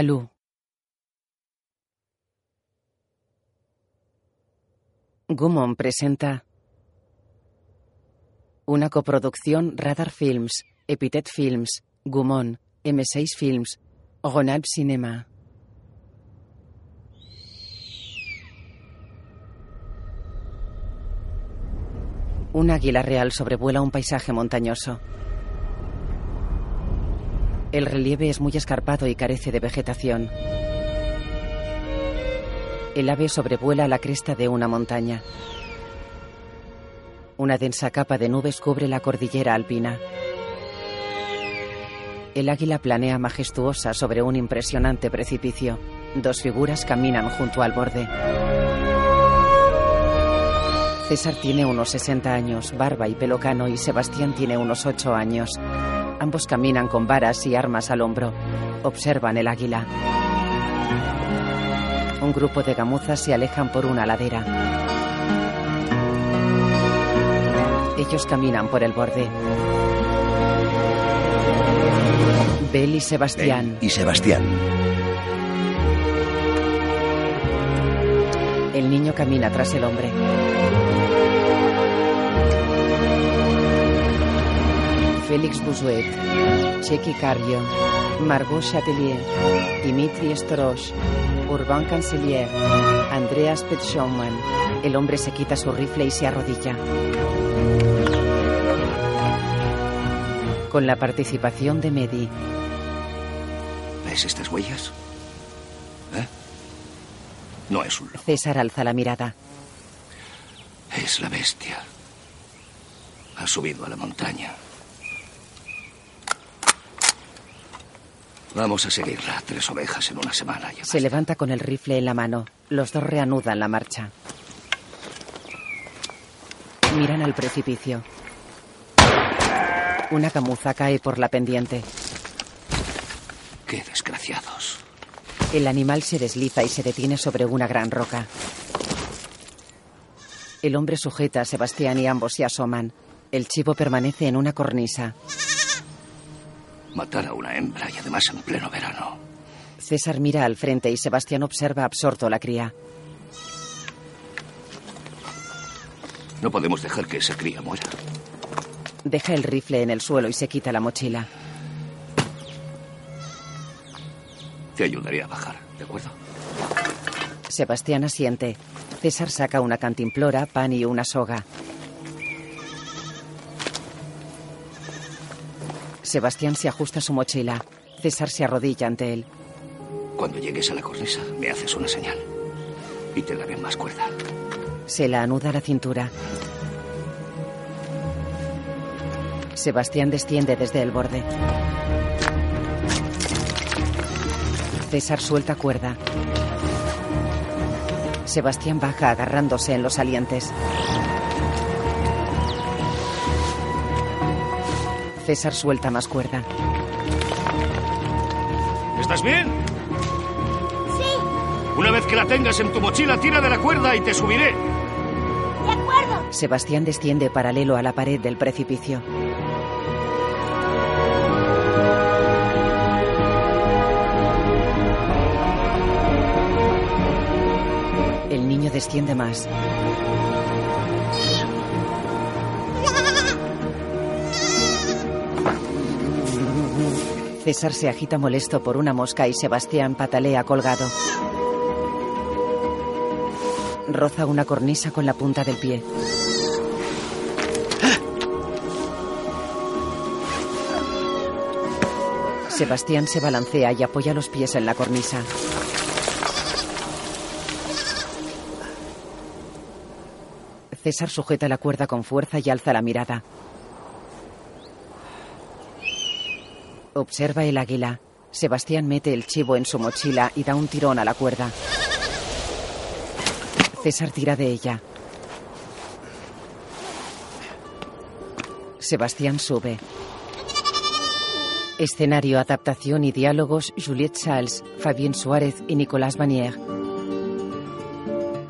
Alú. Gumon presenta una coproducción Radar Films, Epithet Films, Gumon, M6 Films, Ronald Cinema. Un águila real sobrevuela un paisaje montañoso. El relieve es muy escarpado y carece de vegetación. El ave sobrevuela la cresta de una montaña. Una densa capa de nubes cubre la cordillera alpina. El águila planea majestuosa sobre un impresionante precipicio. Dos figuras caminan junto al borde. César tiene unos 60 años, barba y pelo cano, y Sebastián tiene unos 8 años. Ambos caminan con varas y armas al hombro. Observan el águila. Un grupo de gamuzas se alejan por una ladera. Ellos caminan por el borde. Bel y Sebastián. Y Sebastián. El niño camina tras el hombre. Félix Bouzuet, Chequi Carrio, Margot Chatelier, Dimitri Storosh, Urbain Cancelier, Andreas Petschaumann. El hombre se quita su rifle y se arrodilla. Con la participación de Medi. ¿Ves estas huellas? ¿Eh? No es un lobo, César alza la mirada. es la bestia. Ha subido a la montaña. Vamos a seguirla. Tres ovejas en una semana. Ya Se levanta con el rifle en la mano. Los dos reanudan la marcha. Miran al precipicio. Una camuza cae por la pendiente. Qué desgraciados. El animal se desliza y se detiene sobre una gran roca. El hombre sujeta a Sebastián y ambos se asoman. El chivo permanece en una cornisa. Matar a una hembra y además en pleno verano. César mira al frente y Sebastián observa absorto la cría. No podemos dejar que esa cría muera. Deja el rifle en el suelo y se quita la mochila. Te ayudaré a bajar, ¿de acuerdo? Sebastián asiente. César saca una cantimplora, pan y una soga. Sebastián se ajusta su mochila. César se arrodilla ante él. Cuando llegues a la cornisa, me haces una señal. Y te daré más cuerda. Se la anuda a la cintura. Sebastián desciende desde el borde. César suelta cuerda. Sebastián baja agarrándose en los salientes. César suelta más cuerda. ¿Estás bien? Sí, Una vez que la tengas en tu mochila, tira de la cuerda y te subiré. de acuerdo. Sebastián desciende paralelo a la pared del precipicio. El niño desciende más. César se agita molesto por una mosca y Sebastián patalea colgado. Roza una cornisa con la punta del pie. Sebastián se balancea y apoya los pies en la cornisa. César sujeta la cuerda con fuerza y alza la mirada. Observa el águila. Sebastián mete el chivo en su mochila y da un tirón a la cuerda. César tira de ella. Sebastián sube. Escenario, adaptación y diálogos Juliette Charles, Fabien Suárez y Nicolás Vanier.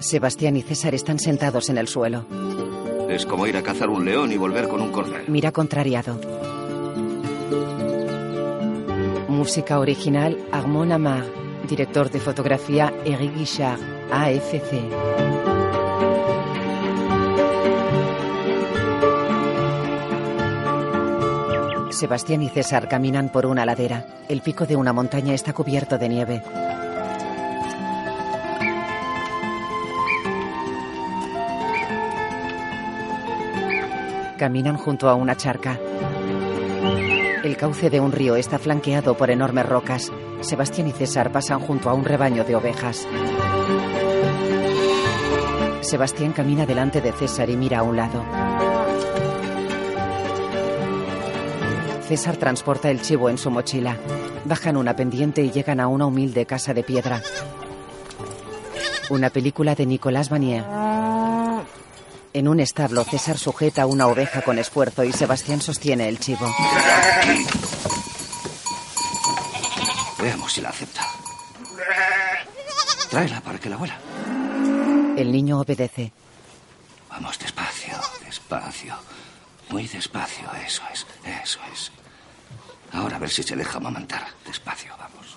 Sebastián y César están sentados en el suelo. Es como ir a cazar un león y volver con un cordero. Mira contrariado. Música original Armand Amar. Director de fotografía Eric Guichard. AFC. Sebastián y César caminan por una ladera. El pico de una montaña está cubierto de nieve. Caminan junto a una charca. Cauce de un río está flanqueado por enormes rocas. Sebastián y César pasan junto a un rebaño de ovejas. Sebastián camina delante de César y mira a un lado. César transporta el chivo en su mochila. Bajan una pendiente y llegan a una humilde casa de piedra. Una película de Nicolas Vanier. En un establo, César sujeta una oveja con esfuerzo y Sebastián sostiene el chivo. Veamos si la acepta. Tráela para que la huela. El niño obedece. Vamos despacio, despacio. Muy despacio, eso es, eso es. Ahora a ver si se deja amamantar. Despacio, vamos.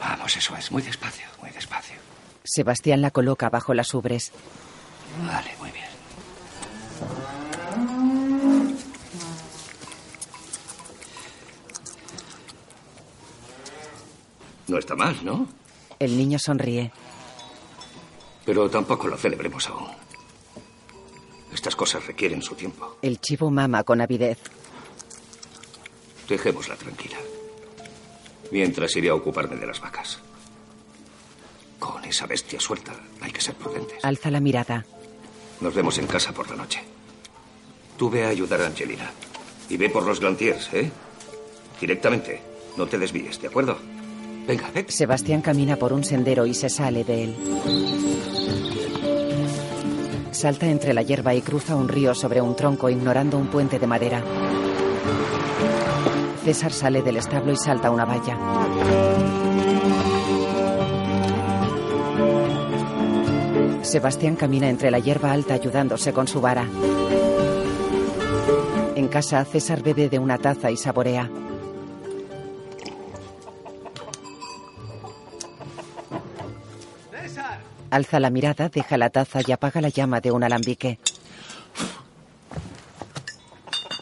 Vamos, eso es, muy despacio, muy despacio. Sebastián la coloca bajo las ubres. Vale, muy bien. No está mal, ¿no? El niño sonríe. Pero tampoco lo celebremos aún. Estas cosas requieren su tiempo. El chivo mama con avidez. Dejémosla tranquila. Mientras iré a ocuparme de las vacas. Con esa bestia suelta hay que ser prudentes. Alza la mirada. Nos vemos en casa por la noche. Tú ve a ayudar a Angelina. Y ve por los Glantiers, ¿eh? Directamente. No te desvíes, ¿de acuerdo? Venga, ve. Sebastián camina por un sendero y se sale de él. Salta entre la hierba y cruza un río sobre un tronco ignorando un puente de madera. César sale del establo y salta una valla. Sebastián camina entre la hierba alta ayudándose con su vara. En casa, César bebe de una taza y saborea. Alza la mirada, deja la taza y apaga la llama de un alambique.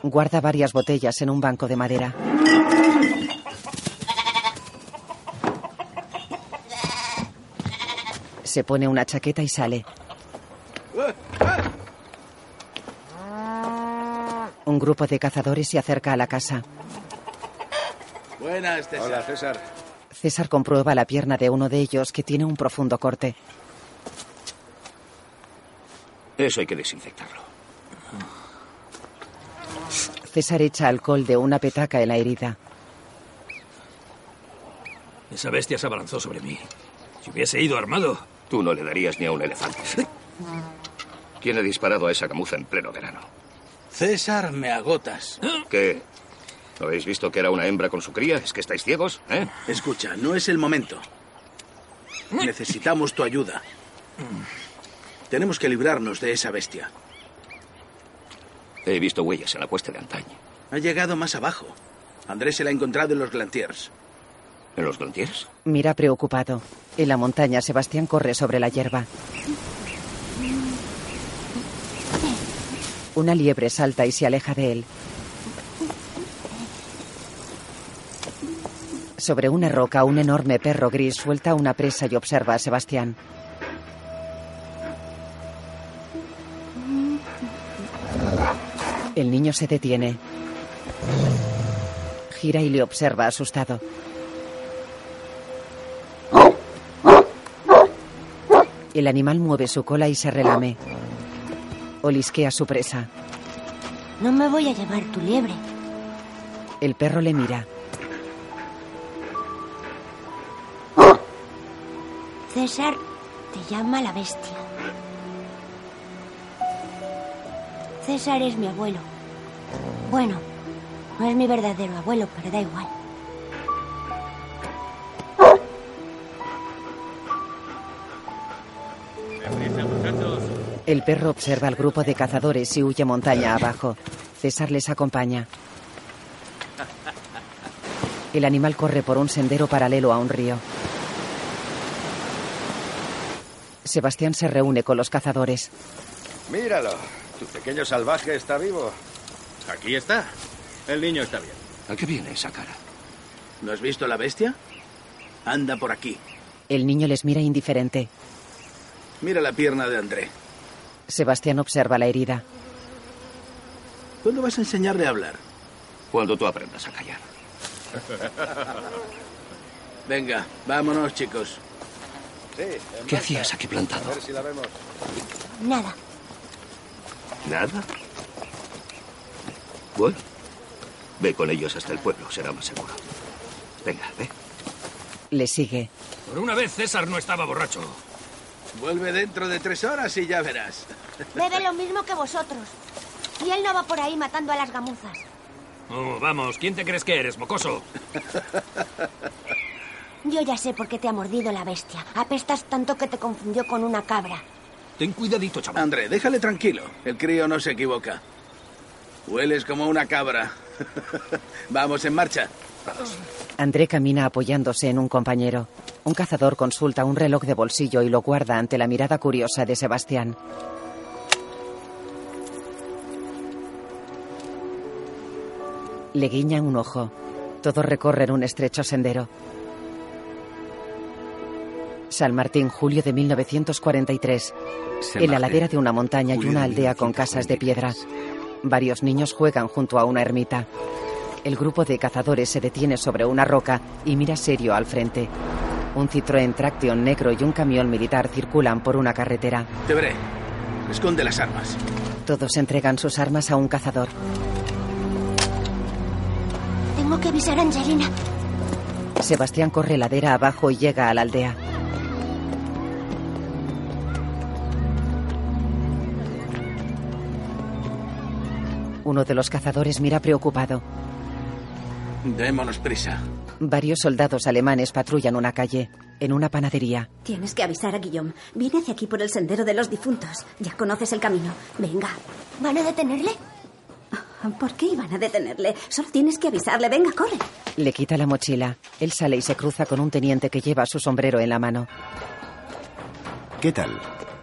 Guarda varias botellas en un banco de madera. Se pone una chaqueta y sale. Un grupo de cazadores se acerca a la casa. Buenas, César. Hola, César. César comprueba la pierna de uno de ellos que tiene un profundo corte. Eso hay que desinfectarlo. César echa alcohol de una petaca en la herida. Esa bestia se abalanzó sobre mí. Si hubiese ido armado, Tú no le darías ni a un elefante. ¿Quién ha disparado a esa camuza en pleno verano? César, me agotas. ¿Qué? ¿No habéis visto que era una hembra con su cría? ¿Es que estáis ciegos? ¿Eh? Escucha, no es el momento. Necesitamos tu ayuda. Tenemos que librarnos de esa bestia. He visto huellas en la cuesta de antaño. Ha llegado más abajo. Andrés se la ha encontrado en los Glantiers. ¿En los Glantiers? Mira preocupado. En la montaña, Sebastián corre sobre la hierba. Una liebre salta y se aleja de él. Sobre una roca, un enorme perro gris suelta una presa y observa a Sebastián. El niño se detiene. Gira y le observa asustado. El animal mueve su cola y se relame. Olisquea su presa. No me voy a llevar tu liebre. El perro le mira. César te llama la bestia. César es mi abuelo. Bueno, no es mi verdadero abuelo, pero da igual. El perro observa al grupo de cazadores y huye montaña abajo. César les acompaña. El animal corre por un sendero paralelo a un río. Sebastián se reúne con los cazadores. Míralo. Tu pequeño salvaje está vivo. Aquí está. El niño está bien. ¿A qué viene esa cara? ¿No has visto la bestia? Anda por aquí. El niño les mira indiferente. Mira la pierna de André. Sebastián observa la herida. ¿Cuándo vas a enseñarle a hablar? Cuando tú aprendas a callar. Venga, vámonos, chicos. ¿Qué hacías aquí plantado? A ver si la vemos. Nada. ¿Nada? Bueno, ve con ellos hasta el pueblo, será más seguro. Venga, ve. Le sigue. Por una vez César no estaba borracho. Vuelve dentro de tres horas y ya verás. Bebe lo mismo que vosotros. Y él no va por ahí matando a las gamuzas. Oh, vamos, ¿quién te crees que eres, mocoso? Yo ya sé por qué te ha mordido la bestia. Apestas tanto que te confundió con una cabra. Ten cuidadito, chaval. André, déjale tranquilo. El crío no se equivoca. Hueles como una cabra. Vamos, en marcha. André camina apoyándose en un compañero. Un cazador consulta un reloj de bolsillo y lo guarda ante la mirada curiosa de Sebastián. Le guiña un ojo. Todos recorren un estrecho sendero. San Martín, julio de 1943. En la ladera de una montaña hay una aldea con casas de piedra. Varios niños juegan junto a una ermita. El grupo de cazadores se detiene sobre una roca y mira serio al frente. Un Citroën Traction negro y un camión militar circulan por una carretera. Te veré. Esconde las armas. Todos entregan sus armas a un cazador. Tengo que avisar a Angelina. Sebastián corre ladera abajo y llega a la aldea. Uno de los cazadores mira preocupado. Démonos prisa. Varios soldados alemanes patrullan una calle. En una panadería, Tienes que avisar a Guillaume. Viene hacia aquí por el sendero de los difuntos. Ya conoces el camino. Venga. ¿Van a detenerle? ¿Por qué iban a detenerle? Solo tienes que avisarle. Venga, corre. le quita la mochila. Él sale y se cruza con un teniente que lleva su sombrero en la mano. ¿Qué tal?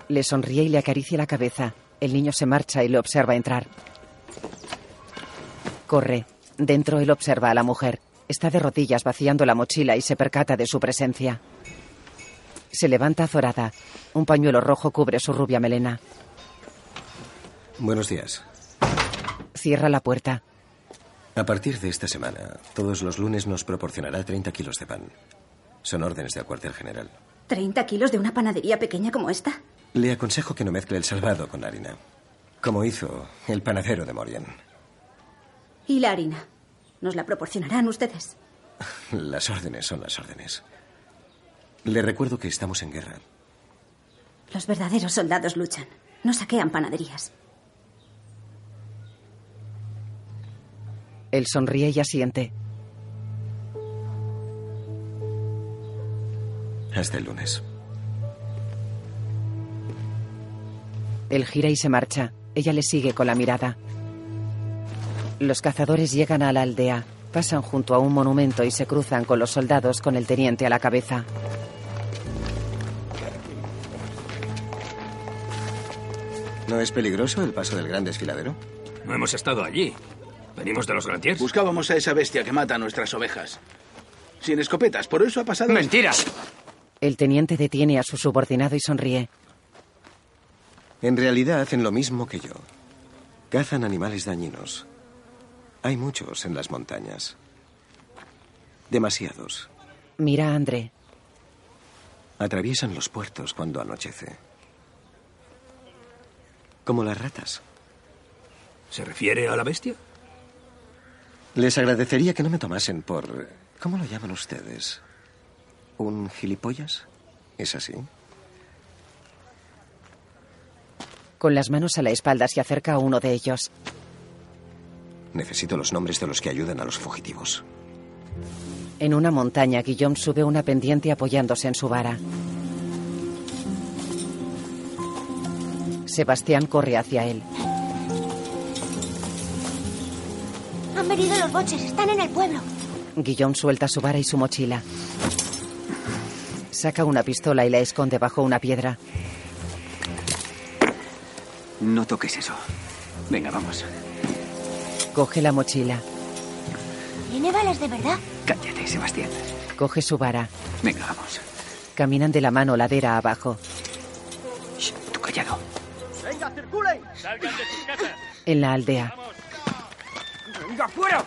Le sonríe y le acaricia la cabeza. El niño se marcha y le observa entrar. Corre. Dentro él observa a la mujer. Está de rodillas vaciando la mochila y se percata de su presencia. Se levanta azorada. Un pañuelo rojo cubre su rubia melena. Buenos días. Cierra la puerta. A partir de esta semana, todos los lunes nos proporcionará 30 kilos de pan. Son órdenes del cuartel general. ¿30 kilos de una panadería pequeña como esta? Le aconsejo que no mezcle el salvado con la harina, como hizo el panadero de Morian. ¿Y la harina? ¿Nos la proporcionarán ustedes? Las órdenes son las órdenes. Le recuerdo que estamos en guerra. Los verdaderos soldados luchan. No saquean panaderías. Él sonríe y asiente. Hasta el lunes. Él gira y se marcha. Ella le sigue con la mirada. Los cazadores llegan a la aldea, pasan junto a un monumento y se cruzan con los soldados con el teniente a la cabeza. ¿No es peligroso el paso del gran desfiladero? No hemos estado allí. Venimos de los Grantiers. Buscábamos a esa bestia que mata a nuestras ovejas. Sin escopetas, por eso ha pasado. ¡Mentiras! El teniente detiene a su subordinado y sonríe. En realidad hacen lo mismo que yo. Cazan animales dañinos. Hay muchos en las montañas. Demasiados. Mira a André. Atraviesan los puertos cuando anochece. Como las ratas. ¿Se refiere a la bestia? Les agradecería que no me tomasen por... ¿Cómo lo llaman ustedes? ¿Un gilipollas? ¿Es así? Con las manos a la espalda se acerca a uno de ellos. Necesito los nombres de los que ayudan a los fugitivos. En una montaña, Guillaume sube una pendiente apoyándose en su vara. Sebastián corre hacia él. Han venido los boches, están en el pueblo. Guillaume suelta su vara y su mochila. Saca una pistola y la esconde bajo una piedra. No toques eso. Venga, vamos. Coge la mochila. ¿Tiene balas de verdad? Cállate, Sebastián. Coge su vara. Venga, vamos. Caminan de la mano ladera abajo. Shh, tú callado. ¡Venga, circulen! ¡Salgan de sus casas! En la aldea, ¡Venga, fuera!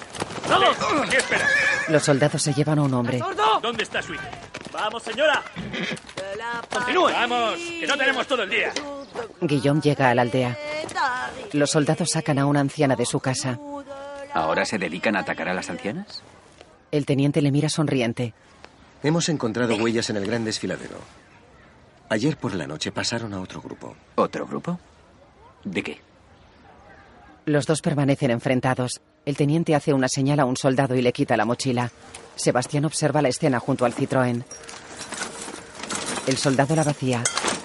¡Vamos! Aquí espera. los soldados se llevan a un hombre. ¿Dónde está su hijo? ¡Vamos, señora! ¡Continúe! ¡Vamos! ¡Que no tenemos todo el día! Guillaume llega a la aldea. Los soldados sacan a una anciana de su casa. ¿Ahora se dedican a atacar a las ancianas? El teniente le mira sonriente. Hemos encontrado huellas en el gran desfiladero. Ayer por la noche pasaron a otro grupo. ¿Otro grupo? ¿De qué? Los dos permanecen enfrentados. El teniente hace una señal a un soldado y le quita la mochila. Sebastián observa la escena junto al Citroën. El soldado la vacía.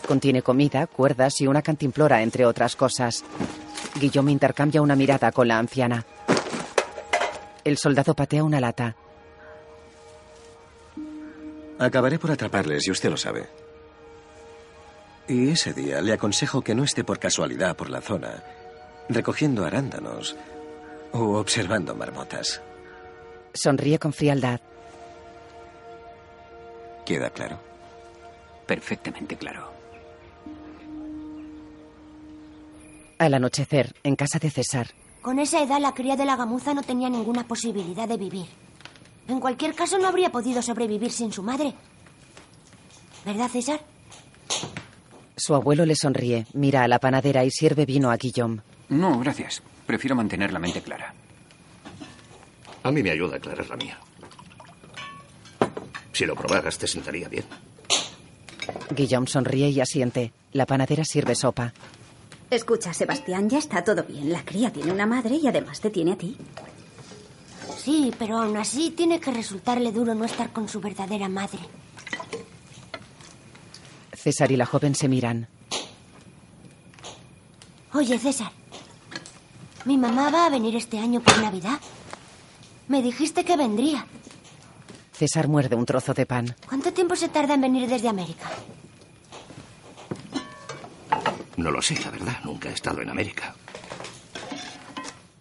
Contiene comida, cuerdas y una cantimplora, entre otras cosas. Guillaume intercambia una mirada con la anciana. El soldado patea una lata. Acabaré por atraparles y usted lo sabe. Y ese día le aconsejo que no esté por casualidad por la zona, recogiendo arándanos o observando marmotas. Sonríe con frialdad. ¿Queda claro? Perfectamente claro. Al anochecer, en casa de César, Con esa edad la cría de la gamuza no tenía ninguna posibilidad de vivir. En cualquier caso no habría podido sobrevivir sin su madre. ¿Verdad, César? su abuelo le sonríe, mira a la panadera y sirve vino a Guillaume. No, gracias. Prefiero mantener la mente clara. A mí me ayuda a aclarar la mía. Si lo probaras, te sentaría bien. Guillaume sonríe y asiente. La panadera sirve sopa. Escucha, Sebastián, ya está todo bien. La cría tiene una madre y además te tiene a ti. Sí, pero aún así tiene que resultarle duro no estar con su verdadera madre. César y la joven se miran. Oye, César. Mi mamá va a venir este año por Navidad. Me dijiste que vendría. César muerde un trozo de pan. ¿Cuánto tiempo se tarda en venir desde América? No lo sé, la verdad. Nunca he estado en América.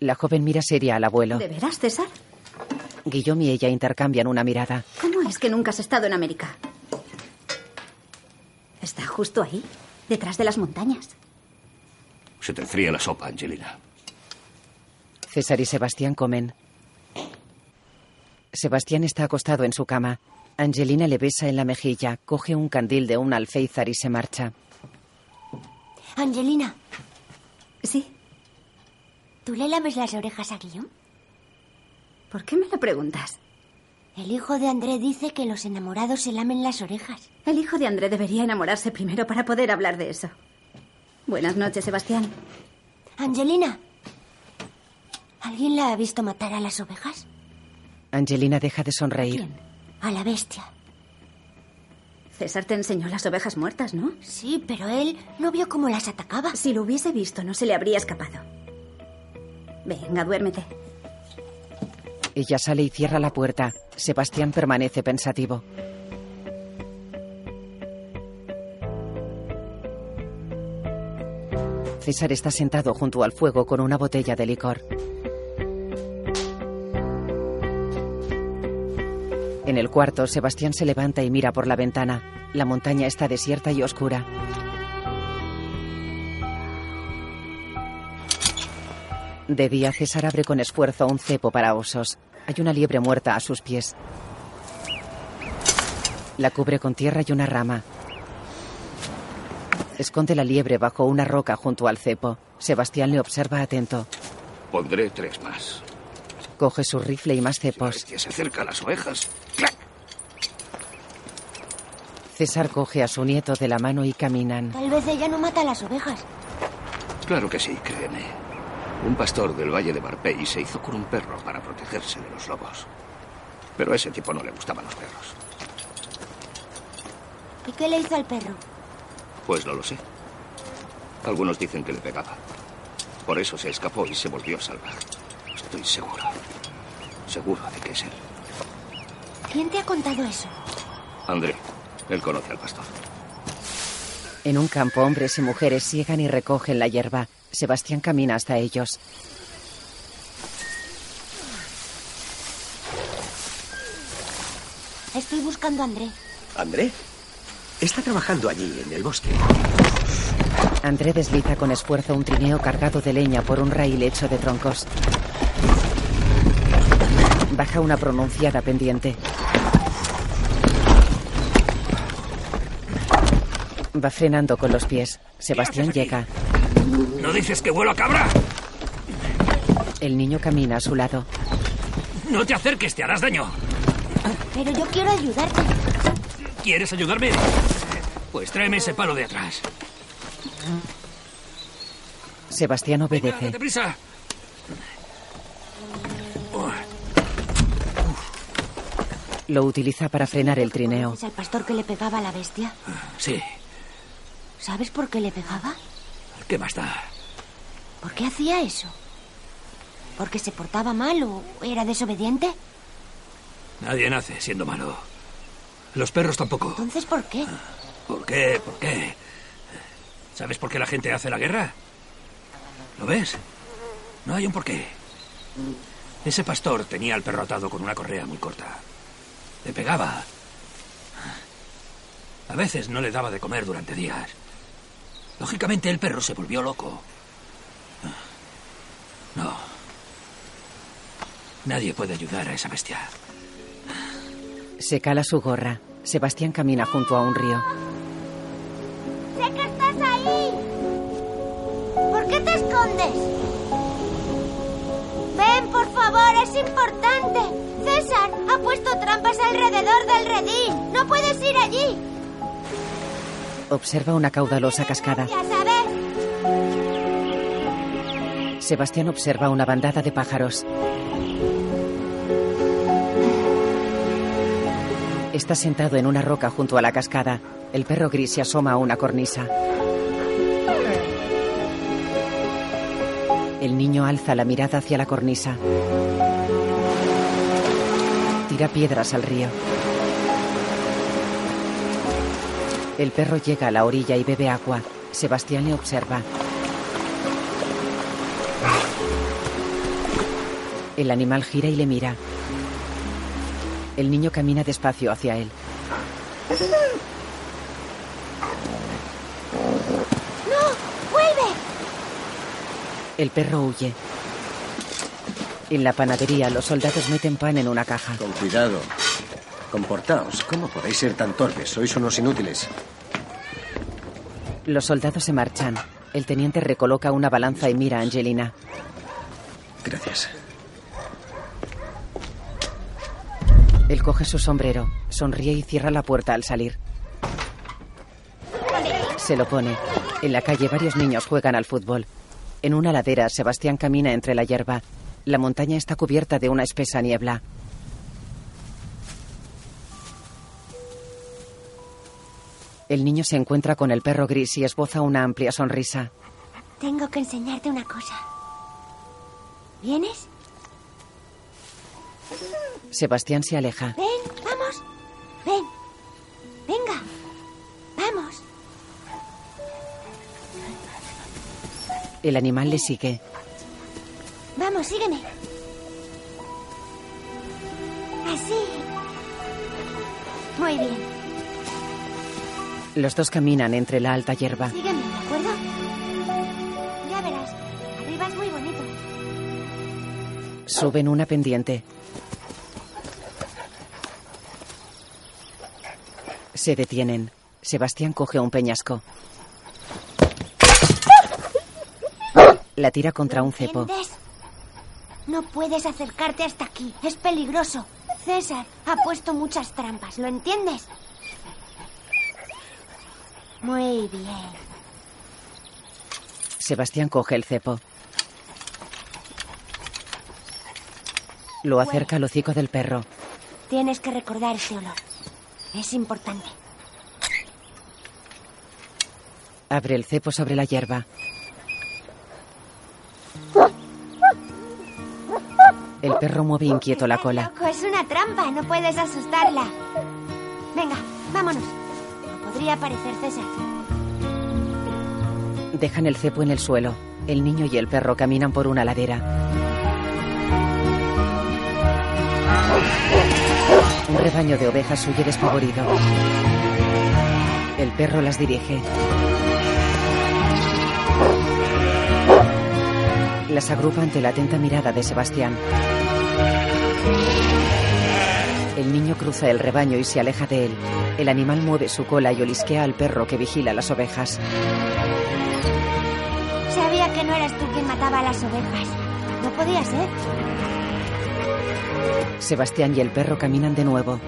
La joven mira seria al abuelo. ¿De veras, César? Guillaume y ella intercambian una mirada. ¿Cómo es que nunca has estado en América? Está justo ahí, detrás de las montañas. Se te enfría la sopa, Angelina. César y Sebastián comen. Sebastián está acostado en su cama. Angelina le besa en la mejilla, coge un candil de un alféizar y se marcha. Angelina, Sí. ¿tú le lames las orejas a Guillaume? ¿Por qué me lo preguntas? El hijo de André dice que los enamorados se lamen las orejas. El hijo de André debería enamorarse primero para poder hablar de eso. Buenas noches, Sebastián. Angelina, ¿alguien la ha visto matar a las ovejas? Angelina deja de sonreír. A la bestia. César te enseñó las ovejas muertas, ¿no? Sí, pero él no vio cómo las atacaba. Si lo hubiese visto, no se le habría escapado. Venga, duérmete. Ella sale y cierra la puerta. Sebastián permanece pensativo. César está sentado junto al fuego con una botella de licor. En el cuarto, Sebastián se levanta y mira por la ventana. La montaña está desierta y oscura. De día, César abre con esfuerzo un cepo para osos. Hay una liebre muerta a sus pies. La cubre con tierra y una rama. Esconde la liebre bajo una roca junto al cepo. Sebastián le observa atento. Pondré tres más. Coge su rifle y más cepos. Bestia se acerca a las ovejas. ¡Clac! César coge a su nieto de la mano y caminan. Tal vez ella no mata a las ovejas. Claro que sí, créeme. Un pastor del Valle de Marpey se hizo con un perro para protegerse de los lobos. Pero a ese tipo no le gustaban los perros. ¿Y qué le hizo al perro? Pues no lo sé. Algunos dicen que le pegaba. Por eso se escapó y se volvió salvaje. Estoy seguro. Seguro de que es él. ¿Quién te ha contado eso? André, él conoce al pastor. En un campo, hombres y mujeres siegan y recogen la hierba. Sebastián camina hasta ellos. Estoy buscando a André. ¿André? Está trabajando allí, en el bosque. André desliza con esfuerzo un trineo cargado de leña por un raíl hecho de troncos. Baja una pronunciada pendiente. Va frenando con los pies. Sebastián llega. ¿No dices que vuelo a cabra? El niño camina a su lado. No te acerques, te harás daño. Pero yo quiero ayudarte. ¿Quieres ayudarme? Pues tráeme ese palo de atrás. Sebastián obedece. ¡Date Lo utiliza para frenar el trineo. ¿Es al pastor que le pegaba a la bestia? Sí, ¿Sabes por qué le pegaba? ¿qué más da? ¿Por qué hacía eso? ¿Porque se portaba mal o era desobediente? Nadie nace siendo malo. Los perros tampoco. Entonces, ¿por qué? ¿Por qué? ¿Por qué? ¿Sabes por qué la gente hace la guerra? ¿Lo ves? No hay un porqué. Ese pastor tenía al perro atado con una correa muy corta. Le pegaba. A veces no le daba de comer durante días. Lógicamente el perro se volvió loco. No. Nadie puede ayudar a esa bestia. Se cala su gorra. Sebastián camina junto a un río. ¡Sé que estás ahí! ¿Por qué te escondes? Ven, por favor, es importante. César ha puesto trampas alrededor del redil. No puedes ir allí. Observa una caudalosa cascada. Ya sabes. Sebastián observa una bandada de pájaros. Está sentado en una roca junto a la cascada. El perro gris se asoma a una cornisa. El niño alza la mirada hacia la cornisa. Tira piedras al río. El perro llega a la orilla y bebe agua. Sebastián le observa. El animal gira y le mira. El niño camina despacio hacia él. ¡No! ¡Vuelve! El perro huye. En la panadería, los soldados meten pan en una caja. Con cuidado. Comportaos. ¿Cómo podéis ser tan torpes? Sois unos inútiles. Los soldados se marchan. El teniente recoloca una balanza y mira a Angelina. Gracias. Él coge su sombrero, sonríe y cierra la puerta al salir. Se lo pone. En la calle varios niños juegan al fútbol. En una ladera, Sebastián camina entre la hierba. La montaña está cubierta de una espesa niebla. El niño se encuentra con el perro gris y esboza una amplia sonrisa. Tengo que enseñarte una cosa. ¿Vienes? Sebastián se aleja. Ven, vamos. Ven. Venga. Vamos. El animal le sigue. Vamos, sígueme. Así. Muy bien. Los dos caminan entre la alta hierba. Sígueme, ¿de acuerdo? Ya verás. Arriba es muy bonito. Suben una pendiente. Se detienen. Sebastián coge un peñasco. La tira contra un cepo. No puedes acercarte hasta aquí. Es peligroso. César ha puesto muchas trampas. ¿Lo entiendes? Muy bien. Sebastián coge el cepo. Lo acerca al hocico del perro. Tienes que recordar ese olor. Es importante. Abre el cepo sobre la hierba. El perro mueve inquieto la cola. Loco, es una trampa, no puedes asustarla. Venga, vámonos. No podría parecer César. Dejan el cepo en el suelo. El niño y el perro caminan por una ladera. Un rebaño de ovejas huye despavorido. El perro las dirige. Las agrupa ante la atenta mirada de Sebastián. El niño cruza el rebaño y se aleja de él. El animal mueve su cola y olisquea al perro que vigila las ovejas. Sabía que no eras tú quien mataba a las ovejas. No podía ser. Sebastián y el perro caminan de nuevo.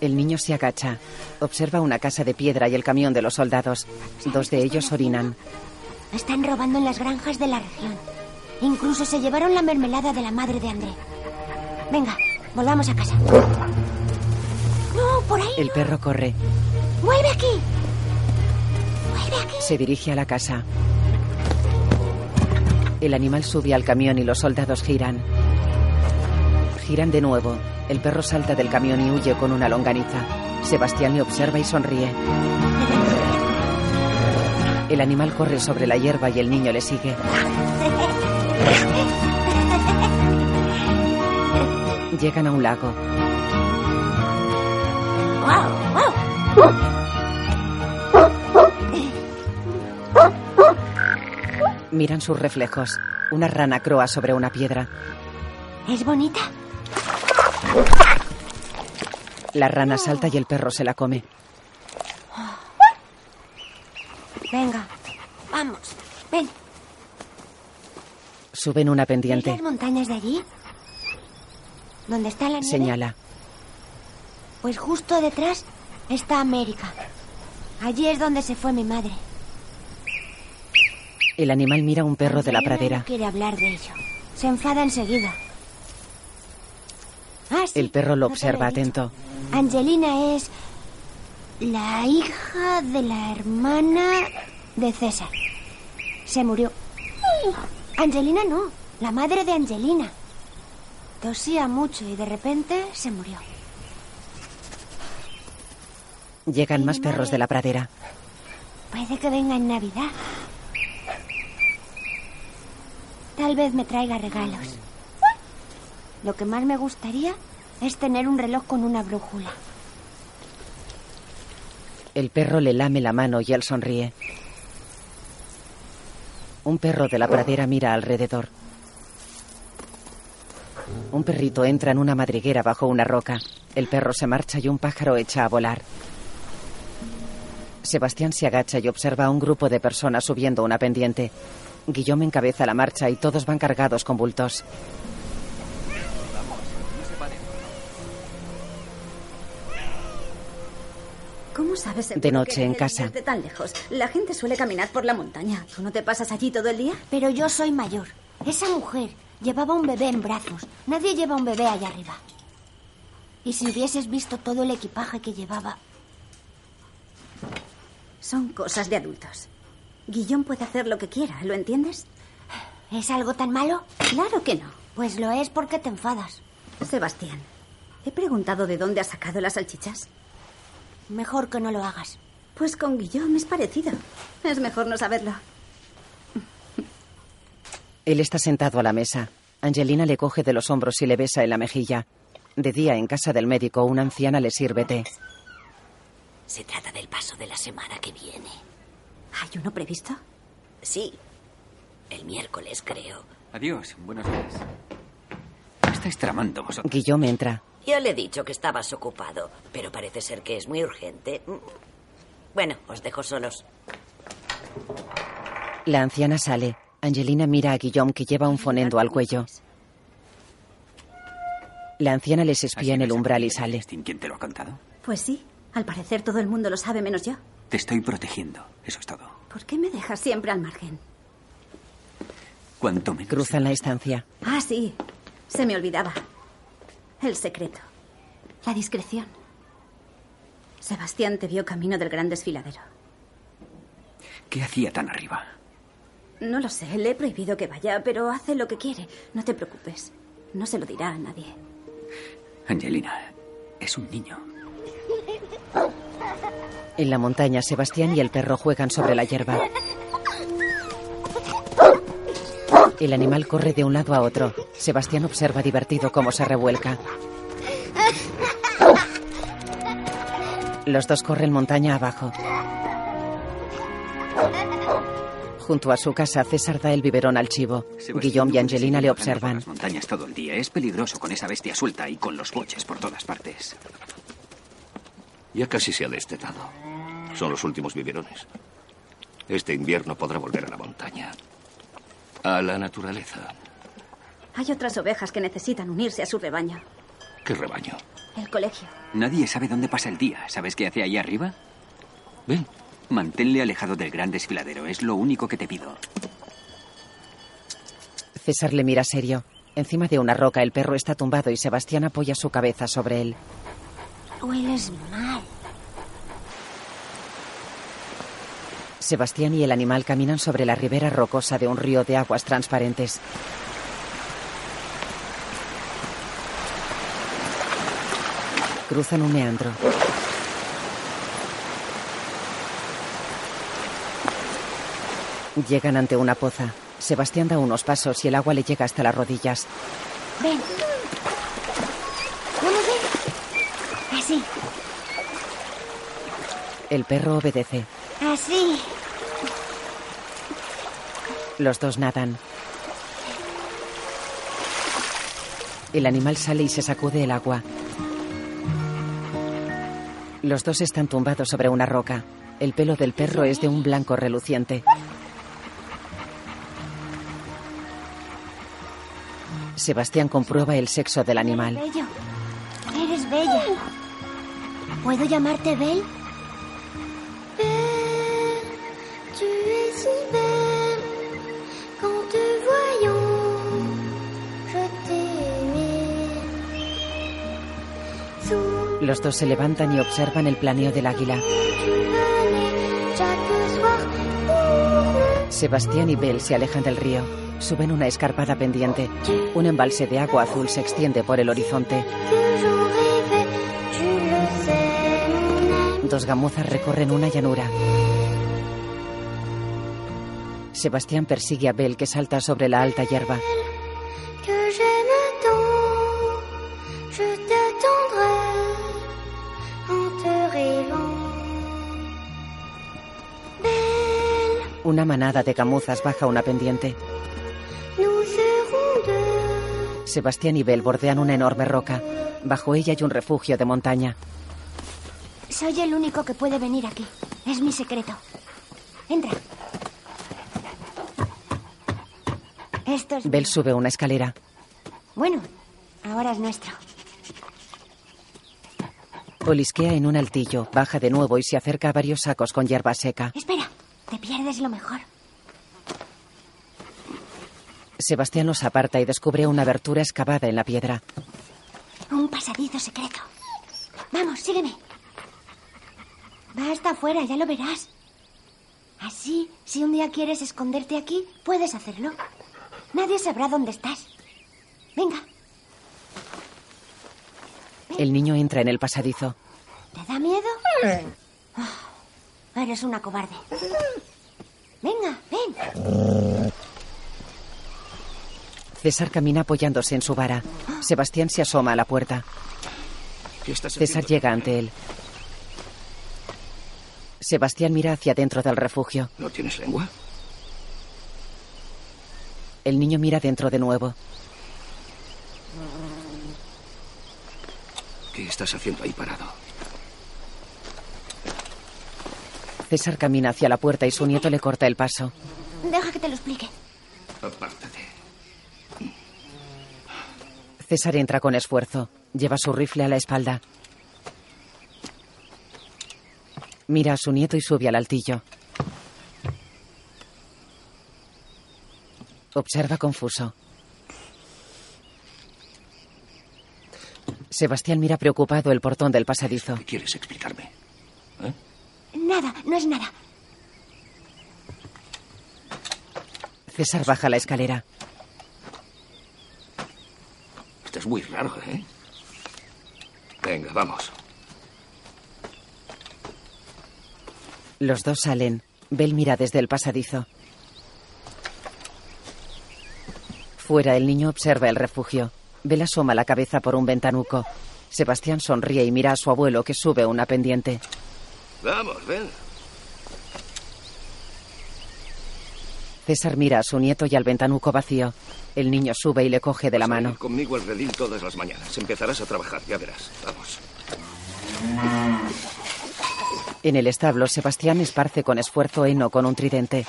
El niño se agacha. Observa una casa de piedra y el camión de los soldados. Dos de ellos orinan. Están robando en las granjas de la región. Incluso se llevaron la mermelada de la madre de André. Venga, volvamos a casa. No, por ahí. El perro corre. Vuelve aquí. Vuelve aquí. Se dirige a la casa. El animal sube al camión y los soldados giran. Giran de nuevo. El perro salta del camión y huye con una longaniza. Sebastián le observa y sonríe. El animal corre sobre la hierba y el niño le sigue. Llegan a un lago. Miran sus reflejos. Una rana croa sobre una piedra. ¿Es bonita? La rana salta y el perro se la come. Venga, vamos. Ven. Suben una ¿Ves pendiente. las montañas de allí? ¿Dónde está la nieve? Señala. Pues justo detrás está América. Allí es donde se fue mi madre. El animal mira a un perro de la pradera. No quiere hablar de ello. Se enfada enseguida. Ah, sí, El perro lo no observa atento. Angelina es la hija de la hermana de César. Se murió. Angelina no, la madre de Angelina. Tosía mucho y de repente se murió. Llegan más perros de la pradera. Puede que venga en Navidad. Tal vez me traiga regalos. Lo que más me gustaría es tener un reloj con una brújula. El perro le lame la mano y él sonríe. Un perro de la pradera mira alrededor. Un perrito entra en una madriguera bajo una roca. El perro se marcha y un pájaro echa a volar. Sebastián se agacha y observa a un grupo de personas subiendo una pendiente. Guillaume encabeza la marcha y todos van cargados con bultos. ¿Cómo sabes De noche, en casa. Desde tan lejos. La gente suele caminar por la montaña. ¿Tú no te pasas allí todo el día? Pero yo soy mayor. Esa mujer llevaba un bebé en brazos. Nadie lleva un bebé allá arriba. Y si hubieses visto todo el equipaje que llevaba, Son cosas de adultos. Guillón puede hacer lo que quiera, ¿lo entiendes? ¿es algo tan malo? Claro que no. Pues lo es porque te enfadas. Sebastián, he preguntado de dónde has sacado las salchichas. Mejor que no lo hagas. Pues con Guillón es parecido. Es mejor no saberlo. Él está sentado a la mesa. Angelina le coge de los hombros y le besa en la mejilla. De día, en casa del médico, una anciana le sirve té. Se trata del paso de la semana que viene. ¿Hay uno previsto? Sí. El miércoles, creo. Adiós, buenos días. ¿Qué estáis tramando vosotros? Guillaume entra. Yo le he dicho que estabas ocupado, pero parece ser que es muy urgente. Bueno, os dejo solos. La anciana sale. Angelina mira a Guillaume que lleva un fonendo al cuello. La anciana les espía en el umbral y sale. ¿Quién te lo ha contado? Pues sí. Al parecer todo el mundo lo sabe menos yo. Te estoy protegiendo, eso es todo. ¿Por qué me dejas siempre al margen? Cuanto menos. Cruzan la estancia. Ah, sí. Se me olvidaba. El secreto. La discreción. Sebastián te vio camino del gran desfiladero. ¿Qué hacía tan arriba? No lo sé, le he prohibido que vaya, pero hace lo que quiere. No te preocupes. No se lo dirá a nadie. Angelina, es un niño. En la montaña, Sebastián y el perro juegan sobre la hierba. El animal corre de un lado a otro. Sebastián observa divertido cómo se revuelca. Los dos corren montaña abajo. Junto a su casa, César da el biberón al chivo. Guillaume y Angelina le observan. Las montañas todo el día. Es peligroso con esa bestia suelta y con los boches por todas partes. Ya casi se ha destetado. Son los últimos biberones. Este invierno podrá volver a la montaña. A la naturaleza. Hay otras ovejas que necesitan unirse a su rebaño. ¿Qué rebaño? El colegio. Nadie sabe dónde pasa el día. ¿Sabes qué hace ahí arriba? Ven. Manténle alejado del gran desfiladero. Es lo único que te pido. César le mira serio. Encima de una roca el perro está tumbado y Sebastián apoya su cabeza sobre él. Hueles mal. Sebastián y el animal caminan sobre la ribera rocosa de un río de aguas transparentes. Cruzan un meandro. Llegan ante una poza. Sebastián da unos pasos y el agua le llega hasta las rodillas. Ven. ¿Cómo ven? Así, El perro obedece. Así. Los dos nadan. El animal sale y se sacude el agua. Los dos están tumbados sobre una roca. El pelo del perro es de un blanco reluciente. Sebastián comprueba el sexo del animal. Bello. Eres bella. ¿Puedo llamarte Belle? Tu es si belle qu'en te voyant, je Los dos se levantan y observan el planeo del águila. Sebastián y Belle se alejan del río. Suben una escarpada pendiente. Un embalse de agua azul se extiende por el horizonte. Dos gamuzas recorren una llanura. Sebastián persigue a Belle que salta sobre la alta hierba. Una manada de gamuzas baja una pendiente. Sebastián y Belle bordean una enorme roca. Bajo ella hay un refugio de montaña. Soy el único que puede venir aquí. Es mi secreto. Entra. Esto es... Belle sube una escalera. Bueno, ahora es nuestro. Olisquea en un altillo, baja de nuevo y se acerca a varios sacos con hierba seca. Espera, te pierdes lo mejor. Sebastián los aparta y descubre una abertura excavada en la piedra. Un pasadizo secreto. Vamos, sígueme. Va hasta afuera, ya lo verás. Así, si un día quieres esconderte aquí, puedes hacerlo. Nadie sabrá dónde estás. Venga, El niño entra en el pasadizo. ¿te da miedo? Ah, eres una cobarde. Venga, ven. César camina apoyándose en su vara. Sebastián se asoma a la puerta. ¿Qué estás César haciendo? llega ante él. Sebastián mira hacia dentro del refugio. ¿No tienes lengua? El niño mira dentro de nuevo. ¿Qué estás haciendo ahí parado? César camina hacia la puerta y su nieto le corta el paso. Deja que te lo explique. Apártate. César entra con esfuerzo. Lleva su rifle a la espalda. Mira a su nieto y sube al altillo. Observa confuso. Sebastián mira preocupado el portón del pasadizo. ¿Quieres explicarme? Nada, no es nada. César baja la escalera. Esto es muy raro, ¿eh? Venga, vamos. Los dos salen. Bel mira desde el pasadizo. Fuera, el niño observa el refugio. Bel asoma la cabeza por un ventanuco. Sebastián sonríe y mira a su abuelo que sube una pendiente. Vamos, ven. César mira a su nieto y al ventanuco vacío. El niño sube y le coge de la mano. Conmigo al redil todas las mañanas. Empezarás a trabajar, ya verás. Vamos. En el establo, Sebastián esparce con esfuerzo heno con un tridente.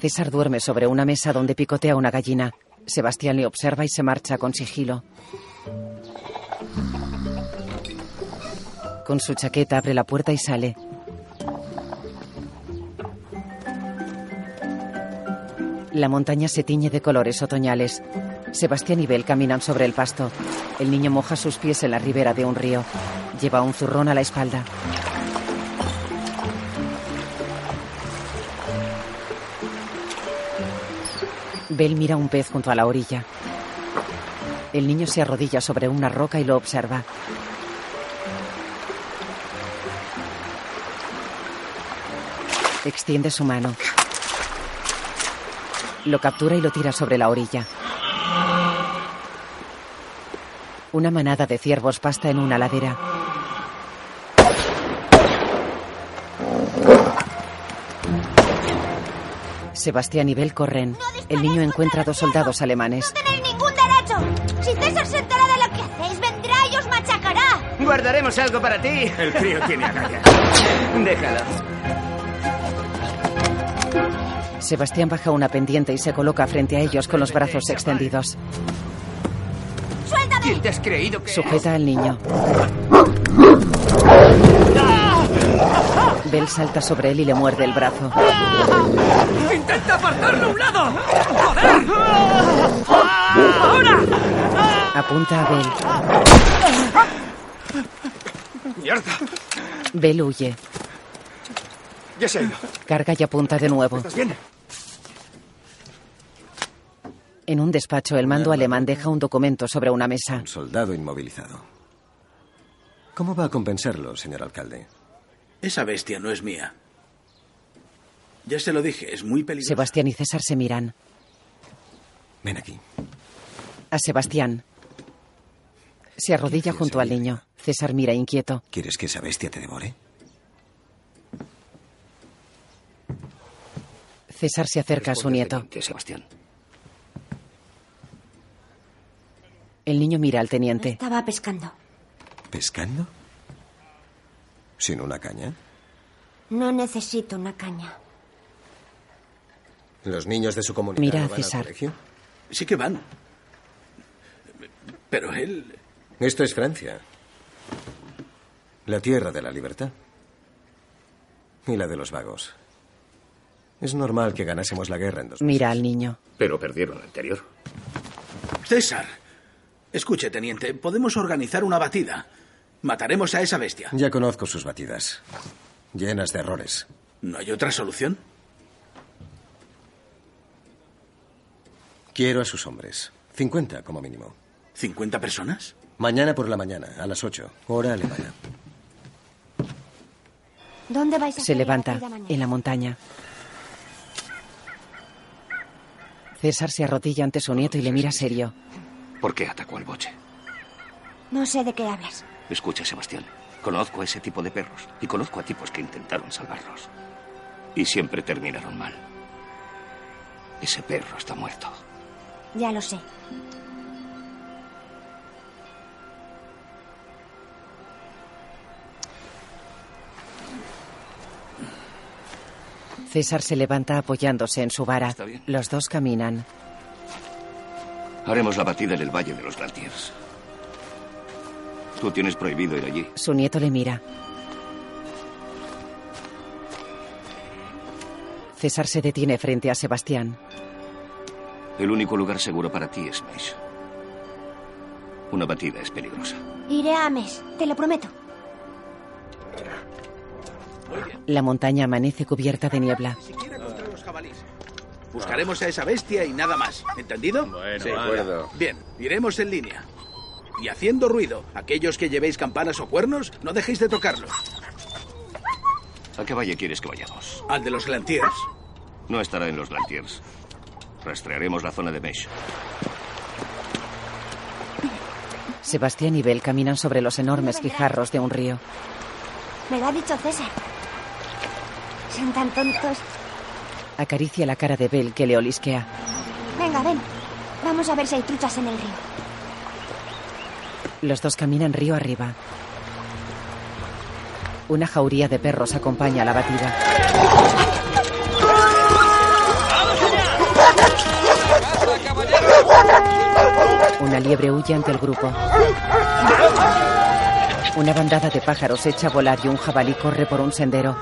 César duerme sobre una mesa donde picotea una gallina. Sebastián le observa y se marcha con sigilo. Con su chaqueta abre la puerta y sale. La montaña se tiñe de colores otoñales. Sebastián y Bel caminan sobre el pasto. El niño moja sus pies en la ribera de un río. Lleva un zurrón a la espalda. Bel mira un pez junto a la orilla. El niño se arrodilla sobre una roca y lo observa. Extiende su mano. Lo captura y lo tira sobre la orilla. Una manada de ciervos pasta en una ladera. Sebastián y Bel corren. El niño encuentra dos soldados alemanes. tenéis ningún derecho. Si César se entera de lo que hacéis, vendrá y os machacará. Guardaremos algo para ti. El crío tiene agallas. Déjalo. Sebastián baja una pendiente y se coloca frente a ellos con los brazos extendidos. ¡Suéltame! ¿Quién te has creído que Sujeta al niño. Bel salta sobre él y le muerde el brazo. ¡Intenta apartarlo a un lado! ¡Joder! ¡Ahora! Apunta a Bel. ¡Mierda! Bel huye. Ya se ha ido. Carga y apunta de nuevo. ¿Estás bien? En un despacho, el mando alemán deja un documento sobre una mesa. Un soldado inmovilizado. ¿Cómo va a compensarlo, señor alcalde? Esa bestia no es mía. Ya se lo dije, es muy peligrosa. Sebastián y César se miran. Ven aquí. A Sebastián. Se arrodilla junto al niño. César mira inquieto. ¿Quieres que esa bestia te devore? César se acerca a su nieto. Sebastián. El niño mira al teniente. Estaba pescando. ¿Pescando? ¿Sin una caña? No necesito una caña. ¿Los niños de su comunidad Mira no a van al César. colegio? Sí que van. Pero él... Esto es Francia. La tierra de la libertad. Y la de los vagos. Es normal que ganásemos la guerra en dos Mira al niño. Pero perdieron la anterior. César. Escuche, teniente, podemos organizar una batida. Mataremos a esa bestia. Ya conozco sus batidas. Llenas de errores. ¿No hay otra solución? Quiero a sus hombres. 50 como mínimo. ¿50 personas? Mañana por la mañana, a las 8, hora alemana. ¿Dónde vais a Se levanta en la montaña. César se arrodilla ante su nieto y le mira serio. ¿Por qué atacó al boche? No sé de qué hablas. Escucha, Sebastián. Conozco a ese tipo de perros y conozco a tipos que intentaron salvarlos. Y siempre terminaron mal. Ese perro está muerto. Ya lo sé. César se levanta apoyándose en su vara. Está bien. Los dos caminan. Haremos la batida en el Valle de los Grantiers. Tú tienes prohibido ir allí. Su nieto le mira. César se detiene frente a Sebastián. El único lugar seguro para ti es Meish. Una batida es peligrosa. Iré a Ames, te lo prometo. La montaña amanece cubierta de niebla. Siquiera contra los jabalíes. Buscaremos a esa bestia y nada más. ¿Entendido? Bueno, Sí. de acuerdo. Bien, iremos en línea. Y haciendo ruido. Aquellos que llevéis campanas o cuernos, no dejéis de tocarlos. ¿A qué valle quieres que vayamos? Al de los Glantiers. No estará en los Lantiers. Rastrearemos la zona de Mesh. Sebastián y Bell caminan sobre los enormes guijarros de un río. Me lo ha dicho César. Son tan tontos. Acaricia la cara de Bell que le olisquea. Venga, ven. Vamos a ver si hay truchas en el río. Los dos caminan río arriba. Una jauría de perros acompaña a la batida. Una liebre huye ante el grupo. Una bandada de pájaros echa a volar y un jabalí corre por un sendero.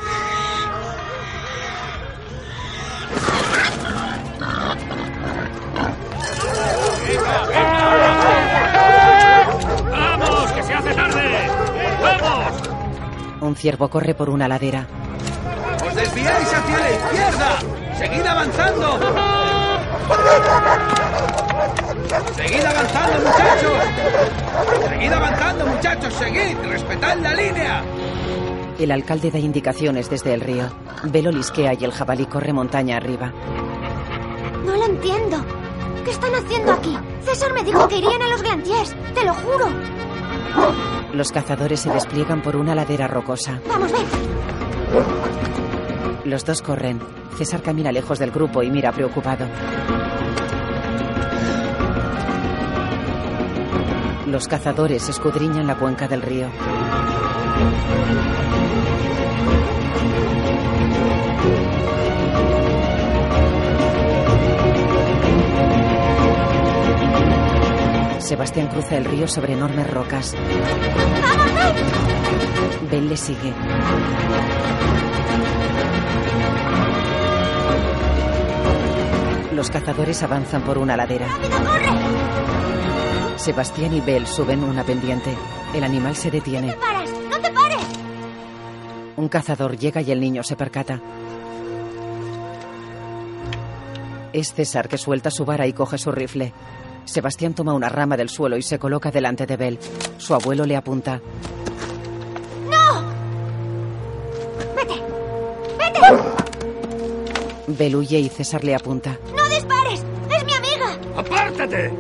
Un ciervo corre por una ladera. ¡Os desviáis hacia la izquierda! ¡Seguid avanzando! ¡Seguid avanzando, muchachos! ¡Seguid avanzando, muchachos! ¡Seguid! ¡Respetad la línea! El alcalde da indicaciones desde el río. Velo lisquea y el jabalí corre montaña arriba. No lo entiendo. ¿Qué están haciendo aquí? César me dijo que irían a los Glantiers. Te lo juro. Los cazadores se despliegan por una ladera rocosa. Vamos, ven. Los dos corren. César camina lejos del grupo y mira preocupado. Los cazadores escudriñan la cuenca del río. Sebastián cruza el río sobre enormes rocas. Bell le sigue. Los cazadores avanzan por una ladera. Sebastián y Bell suben una pendiente. El animal se detiene. ¡Paras! ¡No te pares! Un cazador llega y el niño se percata. Es César que suelta su vara y coge su rifle. Sebastián toma una rama del suelo y se coloca delante de Bell. Su abuelo le apunta. ¡No! ¡Vete! ¡Vete! Bell huye y César le apunta. ¡No dispares! ¡Es mi amiga! ¡Apártate!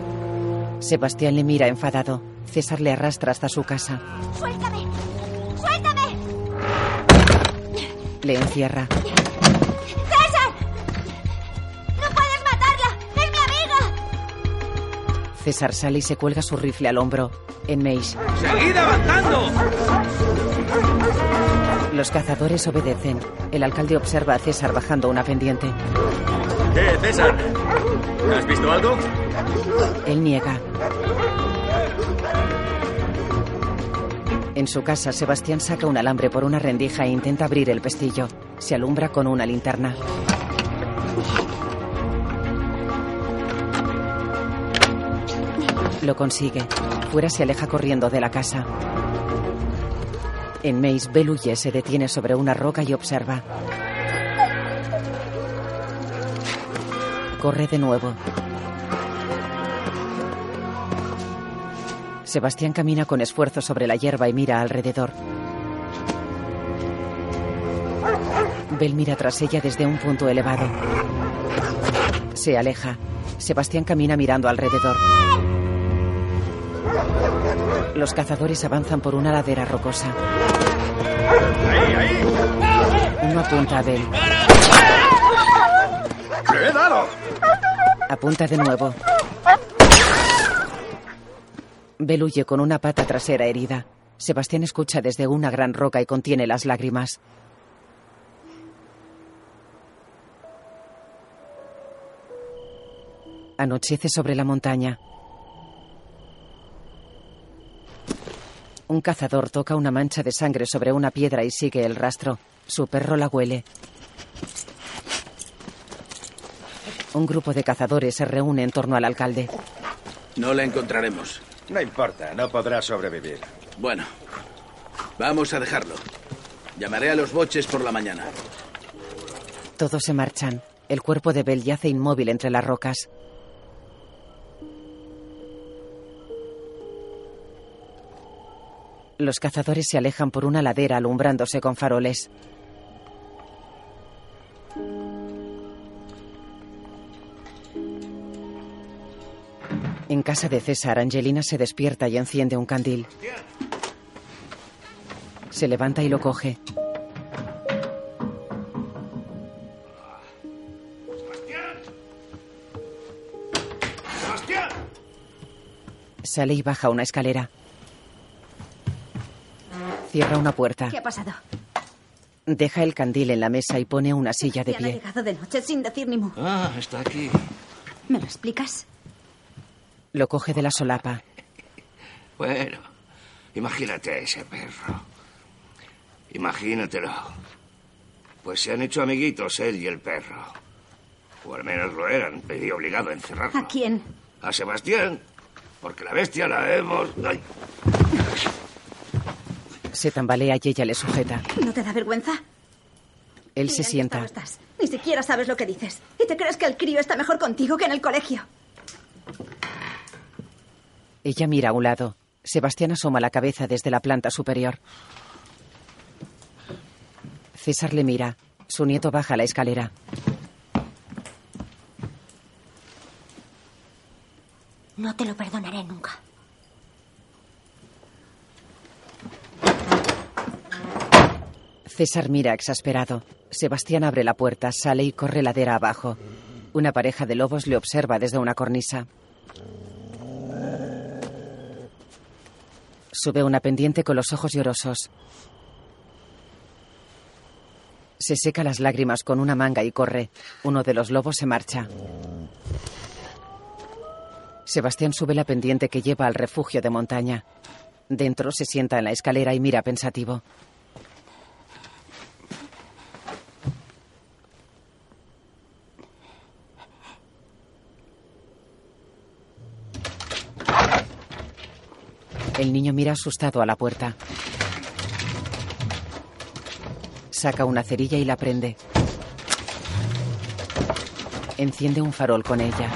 Sebastián le mira enfadado. César le arrastra hasta su casa. ¡Suéltame! ¡Suéltame! Le encierra. César sale y se cuelga su rifle al hombro. En Meis, ¡Seguid avanzando! los cazadores obedecen. El alcalde observa a César bajando una pendiente. ¿Qué, César? ¿Has visto algo? Él niega. En su casa, Sebastián saca un alambre por una rendija e intenta abrir el pestillo. Se alumbra con una linterna. Lo consigue. Fuera se aleja corriendo de la casa. En Mace, Bell huye, se detiene sobre una roca y observa. Corre de nuevo. Sebastián camina con esfuerzo sobre la hierba y mira alrededor. Bell mira tras ella desde un punto elevado. Se aleja. Sebastián camina mirando alrededor. Los cazadores avanzan por una ladera rocosa. ¡Ahí, ahí! Uno apunta a Bell. ¡Le he dado! Apunta de nuevo. Bell huye con una pata trasera herida. Sebastián escucha desde una gran roca y contiene las lágrimas. Anochece sobre la montaña. Un cazador toca una mancha de sangre sobre una piedra y sigue el rastro. Su perro la huele. Un grupo de cazadores se reúne en torno al alcalde. No la encontraremos. No importa, no podrá sobrevivir. Bueno, vamos a dejarlo. Llamaré a los boches por la mañana. Todos se marchan. El cuerpo de Bell yace inmóvil entre las rocas. Los cazadores se alejan por una ladera alumbrándose con faroles. En casa de César, Angelina se despierta y enciende un candil. Se levanta y lo coge. Sale y baja una escalera. Cierra una puerta. ¿Qué ha pasado? Deja el candil en la mesa y pone una silla de Sebastián ha pie. llegado de noche sin decir ni mu. Ah, está aquí. ¿Me lo explicas? Lo coge de la solapa. Bueno, imagínate a ese perro. Imagínatelo. Pues se han hecho amiguitos él y el perro. O al menos lo eran. Me vi obligado a encerrarlo. ¿A quién? A Sebastián. Porque la bestia la hemos... ¡Ay! Se tambalea y ella le sujeta. ¿No te da vergüenza? Él Mira se sienta. estás. Ni siquiera sabes lo que dices. ¿Y te crees que el crío está mejor contigo que en el colegio? Ella mira a un lado. Sebastián asoma la cabeza desde la planta superior. César le mira. Su nieto baja la escalera. No te lo perdonaré nunca. César mira exasperado. Sebastián abre la puerta, sale y corre ladera abajo. Una pareja de lobos le observa desde una cornisa. Sube una pendiente con los ojos llorosos. Se seca las lágrimas con una manga y corre. Uno de los lobos se marcha. Sebastián sube la pendiente que lleva al refugio de montaña. Dentro se sienta en la escalera y mira pensativo. El niño mira asustado a la puerta. Saca una cerilla y la prende. Enciende un farol con ella.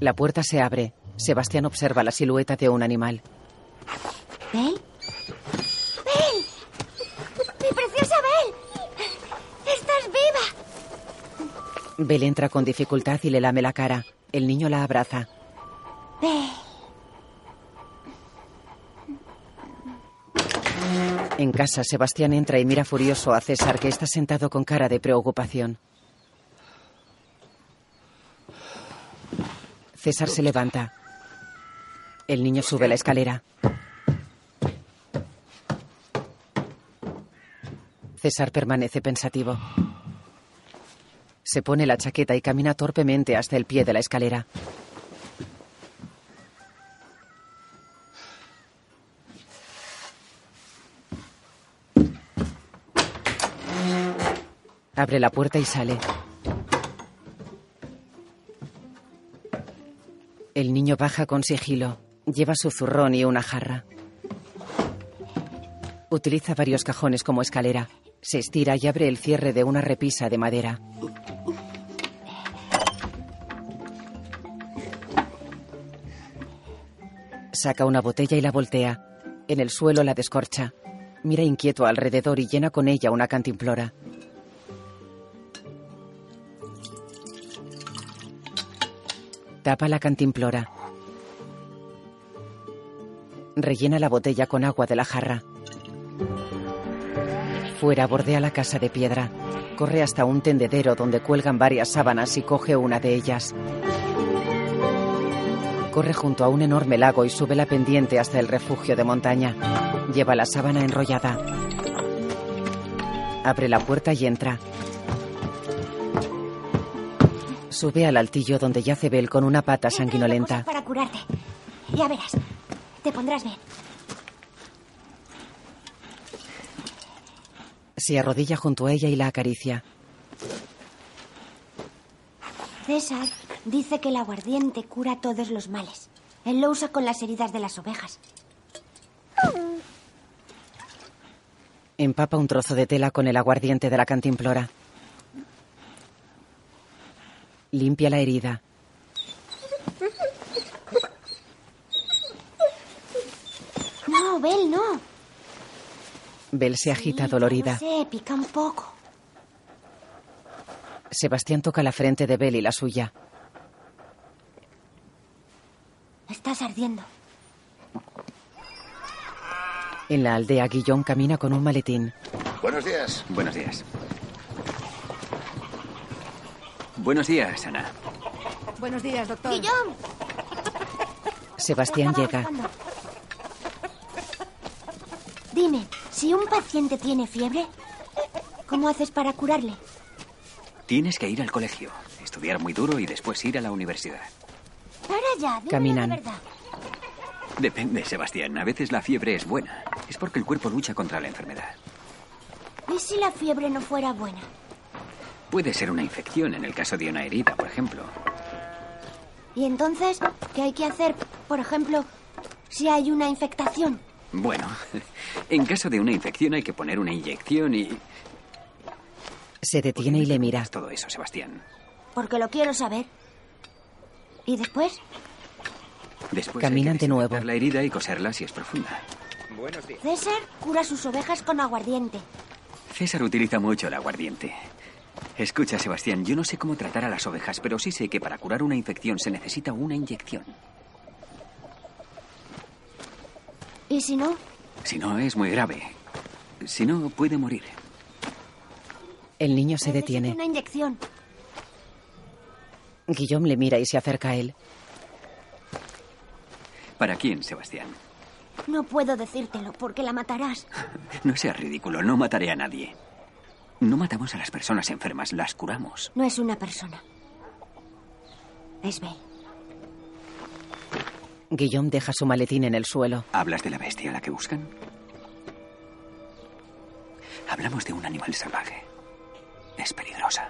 La puerta se abre. Sebastián observa la silueta de un animal. ¿Bel? ¡Bel! ¡Mi preciosa Bel! ¡Estás viva! Bel entra con dificultad y le lame la cara. El niño la abraza. Bel. En casa, Sebastián entra y mira furioso a César, que está sentado con cara de preocupación. César se levanta. El niño sube la escalera. César permanece pensativo. Se pone la chaqueta y camina torpemente hasta el pie de la escalera. Abre la puerta y sale. El niño baja con sigilo. Lleva su zurrón y una jarra. Utiliza varios cajones como escalera. Se estira y abre el cierre de una repisa de madera. Saca una botella y la voltea. En el suelo la descorcha. Mira inquieto alrededor y llena con ella una cantimplora. Tapa la cantimplora. Rellena la botella con agua de la jarra. Fuera bordea la casa de piedra. Corre hasta un tendedero donde cuelgan varias sábanas y coge una de ellas. Corre junto a un enorme lago y sube la pendiente hasta el refugio de montaña. Lleva la sábana enrollada. Abre la puerta y entra. Sube al altillo donde yace Bel con una pata sanguinolenta. Para curarte. Ya verás. Te pondrás bien. Se arrodilla junto a ella y la acaricia. César, Dice que el aguardiente cura todos los males. Él lo usa con las heridas de las ovejas. Empapa un trozo de tela con el aguardiente de la cantimplora. Limpia la herida. No, Bel, no. Bel se agita dolorida. No sé, pica un poco. Sebastián toca la frente de Bel y la suya. Estás ardiendo. En la aldea, Guillón camina con un maletín. Buenos días. Buenos días. Buenos días, Ana. Buenos días, doctor. ¡Guillón! Sebastián llega. buscando. Dime, si un paciente tiene fiebre, ¿cómo haces para curarle? Tienes que ir al colegio, estudiar muy duro y después ir a la universidad. Para ya, dime Caminan. la verdad. Depende, Sebastián. A veces la fiebre es buena. Es porque el cuerpo lucha contra la enfermedad. ¿Y si la fiebre no fuera buena? Puede ser una infección en el caso de una herida, por ejemplo. ¿Y entonces qué hay que hacer, por ejemplo, si hay una infectación? Bueno, en caso de una infección hay que poner una inyección y... Se detiene y le mira. Todo eso, Sebastián. Porque lo quiero saber. ¿Y después? Después Caminan de nuevo. la herida y coserla si es profunda. Buenos días. César cura sus ovejas con aguardiente. César utiliza mucho el aguardiente. Escucha, Sebastián, yo no sé cómo tratar a las ovejas, pero sí sé que para curar una infección se necesita una inyección. ¿Y si no? Si no, es muy grave. Si no, puede morir. El niño se Necesito detiene. Una inyección. Guillaume le mira y se acerca a él. ¿Para quién, Sebastián? No puedo decírtelo porque la matarás. No seas ridículo, no mataré a nadie. No matamos a las personas enfermas, las curamos. No es una persona. Es Bel. Guillaume deja su maletín en el suelo. ¿Hablas de la bestia a la que buscan? Hablamos de un animal salvaje. Es peligrosa.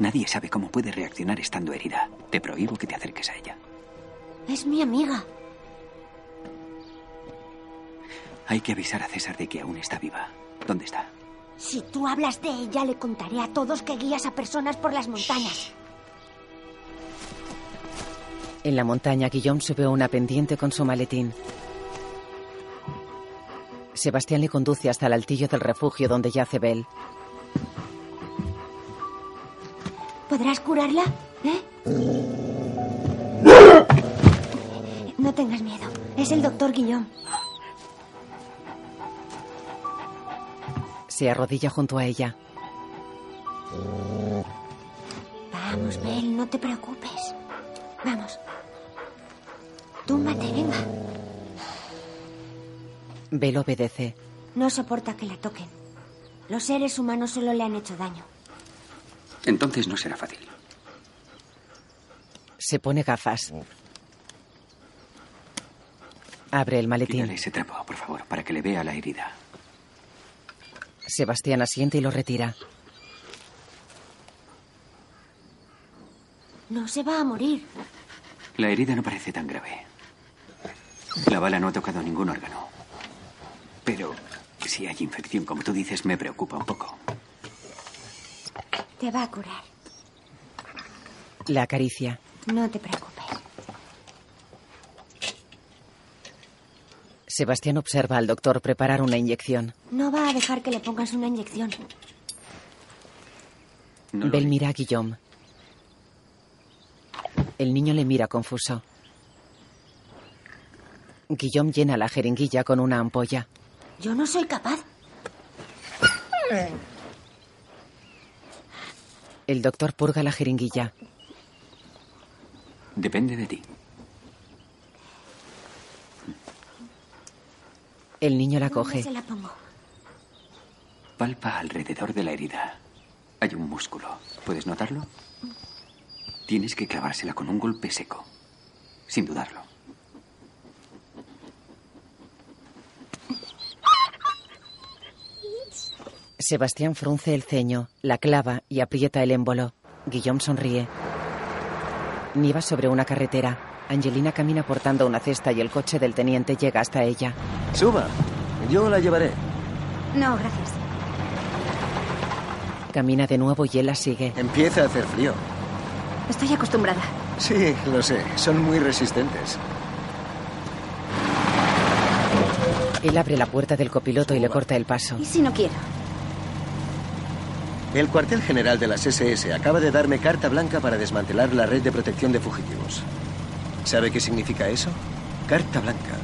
Nadie sabe cómo puede reaccionar estando herida. Te prohíbo que te acerques a ella. Es mi amiga. Hay que avisar a César de que aún está viva. ¿Dónde está? Si tú hablas de ella, le contaré a todos que guías a personas por las montañas. En la montaña, Guillaume sube a una pendiente con su maletín. Sebastián le conduce hasta el altillo del refugio donde yace Bel. ¿Podrás curarla? ¿Eh? No tengas miedo. Es el doctor Guillaume. Se arrodilla junto a ella. Vamos, Bel, no te preocupes. Vamos. Túmbate, venga. Bel obedece. No soporta que la toquen. Los seres humanos solo le han hecho daño. Entonces no será fácil. Se pone gafas. Abre el maletín. Quítale ese trapo, por favor, para que le vea la herida. Sebastián asiente y lo retira. No se va a morir. La herida no parece tan grave. La bala no ha tocado ningún órgano. Pero si hay infección, como tú dices, me preocupa un poco. Te va a curar. La acaricia. No te preocupes. Sebastián observa al doctor preparar una inyección. No va a dejar que le pongas una inyección. Bel mira a Guillaume. El niño le mira confuso. Guillaume llena la jeringuilla con una ampolla. Yo no soy capaz. El doctor purga la jeringuilla. Depende de ti. El niño la ¿Dónde coge. se la pongo? Palpa alrededor de la herida. Hay un músculo. ¿Puedes notarlo? Tienes que clavársela con un golpe seco. Sin dudarlo. Sebastián frunce el ceño, la clava y aprieta el émbolo. Guillaume sonríe. Nieva sobre una carretera. Angelina camina portando una cesta y el coche del teniente llega hasta ella. Suba. Yo la llevaré. No, gracias. Camina de nuevo y él la sigue. Empieza a hacer frío. Estoy acostumbrada. Sí, lo sé. Son muy resistentes. Él abre la puerta del copiloto y le corta el paso. ¿Y si no quiero? El cuartel general de las SS acaba de darme carta blanca para desmantelar la red de protección de fugitivos. ¿Sabe qué significa eso? Carta blanca.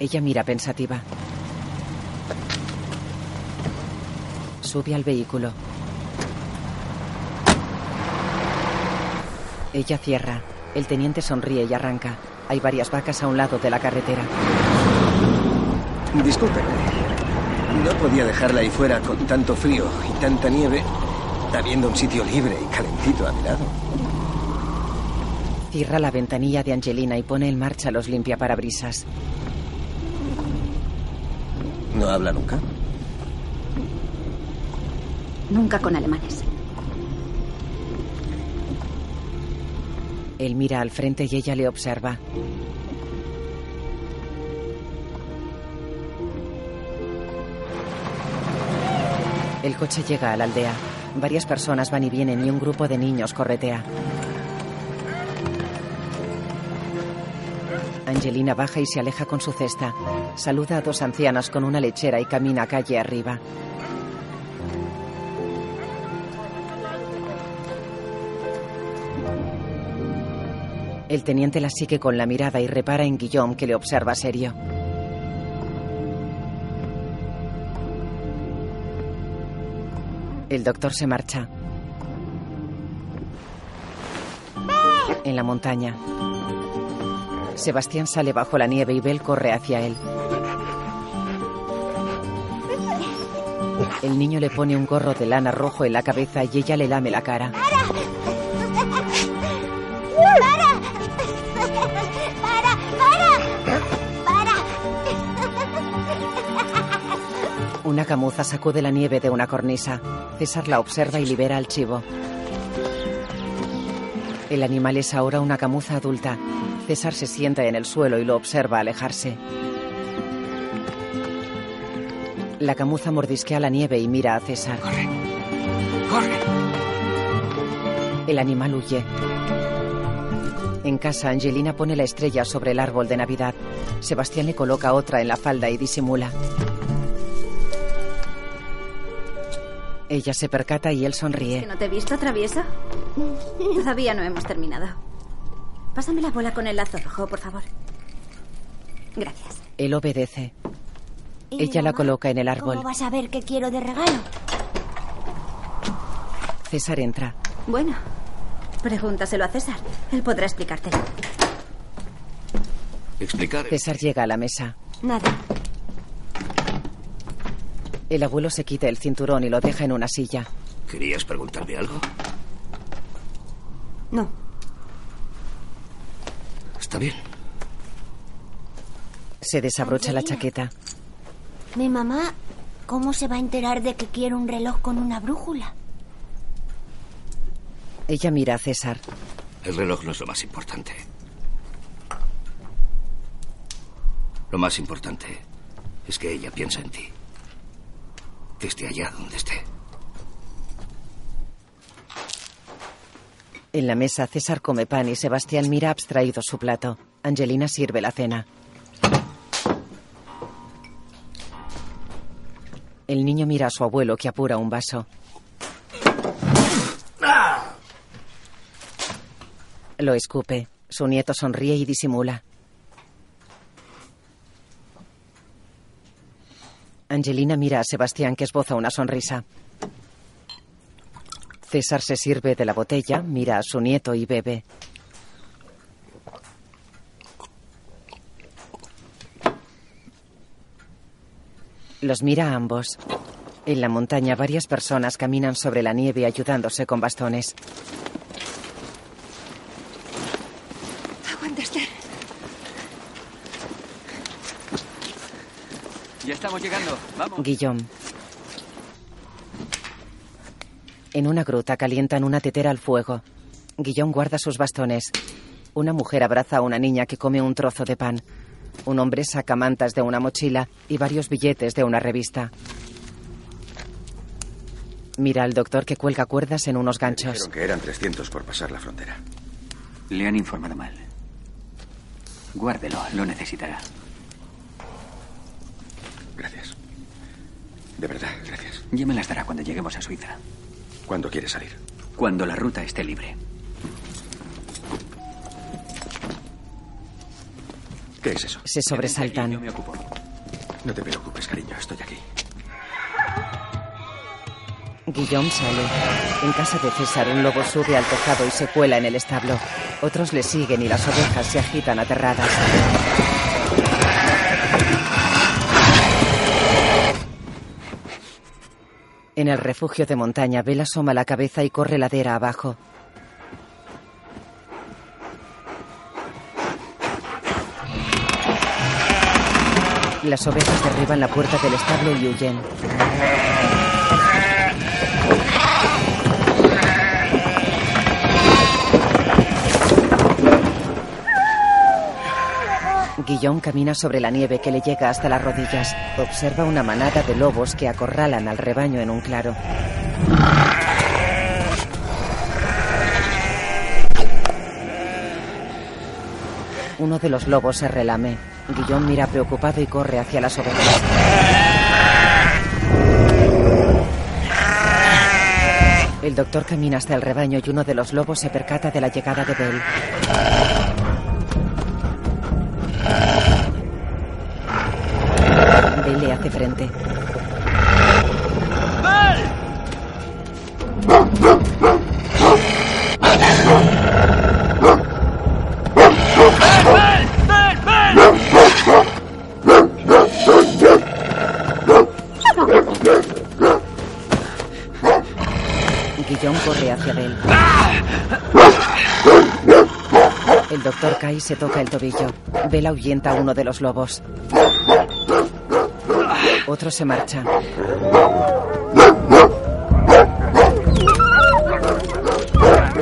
Ella mira pensativa. Sube al vehículo. Ella cierra. El teniente sonríe y arranca. Hay varias vacas a un lado de la carretera. Discúlpeme. No podía dejarla ahí fuera con tanto frío y tanta nieve, habiendo un sitio libre y calentito a mi lado. Cierra la ventanilla de Angelina y pone en marcha los limpiaparabrisas. ¿No habla nunca? Nunca con alemanes. Él mira al frente y ella le observa. El coche llega a la aldea. Varias personas van y vienen y un grupo de niños corretea. Angelina baja y se aleja con su cesta. Saluda a dos ancianas con una lechera y camina calle arriba. El teniente la sigue con la mirada y repara en Guillaume que le observa serio. El doctor se marcha. En la montaña. Sebastián sale bajo la nieve y Bell corre hacia él. El niño le pone un gorro de lana rojo en la cabeza y ella le lame la cara. ¡Para! ¡Para! ¡Para! Una camuza sacude la nieve de una cornisa. César la observa y libera al chivo. El animal es ahora una camuza adulta. César se sienta en el suelo y lo observa alejarse. La camuza mordisquea la nieve y mira a César. ¡Corre! ¡Corre! El animal huye. En casa, Angelina pone la estrella sobre el árbol de Navidad. Sebastián le coloca otra en la falda y disimula. Ella se percata y él sonríe. ¿Que no te he visto, travieso? Todavía no hemos terminado. Pásame la bola con el lazo rojo, por favor. Gracias. Él obedece. ¿Y Ella la coloca en el árbol. ¿Cómo vas a ver qué quiero de regalo? César entra. Bueno, pregúntaselo a César. Él podrá explicártelo. Explicar. César llega a la mesa. Nada. El abuelo se quita el cinturón y lo deja en una silla. ¿Querías preguntarme algo? No. Está bien. Se desabrocha la chaqueta. Mi mamá, ¿cómo se va a enterar de que quiero un reloj con una brújula? Ella mira a César. El reloj no es lo más importante. Lo más importante es que ella piensa en ti. Que esté allá donde esté. En la mesa, César come pan y Sebastián mira abstraído su plato. Angelina sirve la cena. El niño mira a su abuelo que apura un vaso. Lo escupe. Su nieto sonríe y disimula. Angelina mira a Sebastián que esboza una sonrisa. César se sirve de la botella, mira a su nieto y bebe. Los mira a ambos. En la montaña varias personas caminan sobre la nieve ayudándose con bastones. Aguanta, Esther. Ya estamos llegando. Vamos. Guillaume. En una gruta calientan una tetera al fuego. Guillón guarda sus bastones. Una mujer abraza a una niña que come un trozo de pan. Un hombre saca mantas de una mochila y varios billetes de una revista. Mira al doctor que cuelga cuerdas en unos ganchos. Dijeron que eran 300 por pasar la frontera. Le han informado mal. Guárdelo, lo necesitará. Gracias. De verdad, gracias. Ya me las dará cuando lleguemos a Suiza. ¿Cuándo quiere salir? Cuando la ruta esté libre. ¿Qué es eso? Se sobresaltan. Yo me ocupo. No te preocupes, cariño, estoy aquí. Guillaume sale. En casa de César, un lobo sube al tejado y se cuela en el establo. Otros le siguen y las ovejas se agitan aterradas. En el refugio de montaña, Bella asoma la cabeza y corre ladera abajo. Las ovejas derriban la puerta del establo y huyen. Guillón camina sobre la nieve que le llega hasta las rodillas. Observa una manada de lobos que acorralan al rebaño en un claro. Uno de los lobos se relame. Guillón mira preocupado y corre hacia las ovejas. El doctor camina hasta el rebaño y uno de los lobos se percata de la llegada de Bell. Bell le hace frente. Guillón corre hacia Bell. El doctor y se toca el tobillo. Bell ahuyenta a uno de los lobos. Otro se marcha.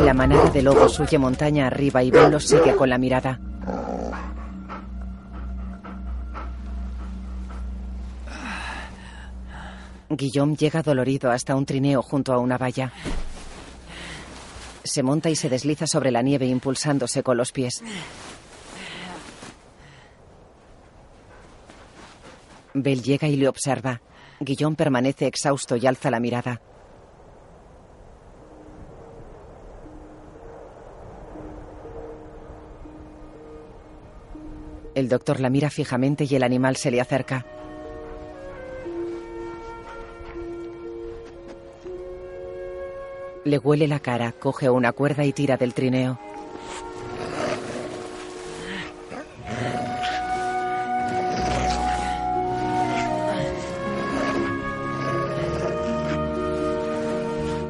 La manada de lobos huye montaña arriba y Bell los sigue con la mirada. Guillaume llega dolorido hasta un trineo junto a una valla. Se monta y se desliza sobre la nieve impulsándose con los pies. Bell llega y le observa. Guillaume permanece exhausto y alza la mirada. El doctor la mira fijamente y el animal se le acerca. Le huele la cara, coge una cuerda y tira del trineo.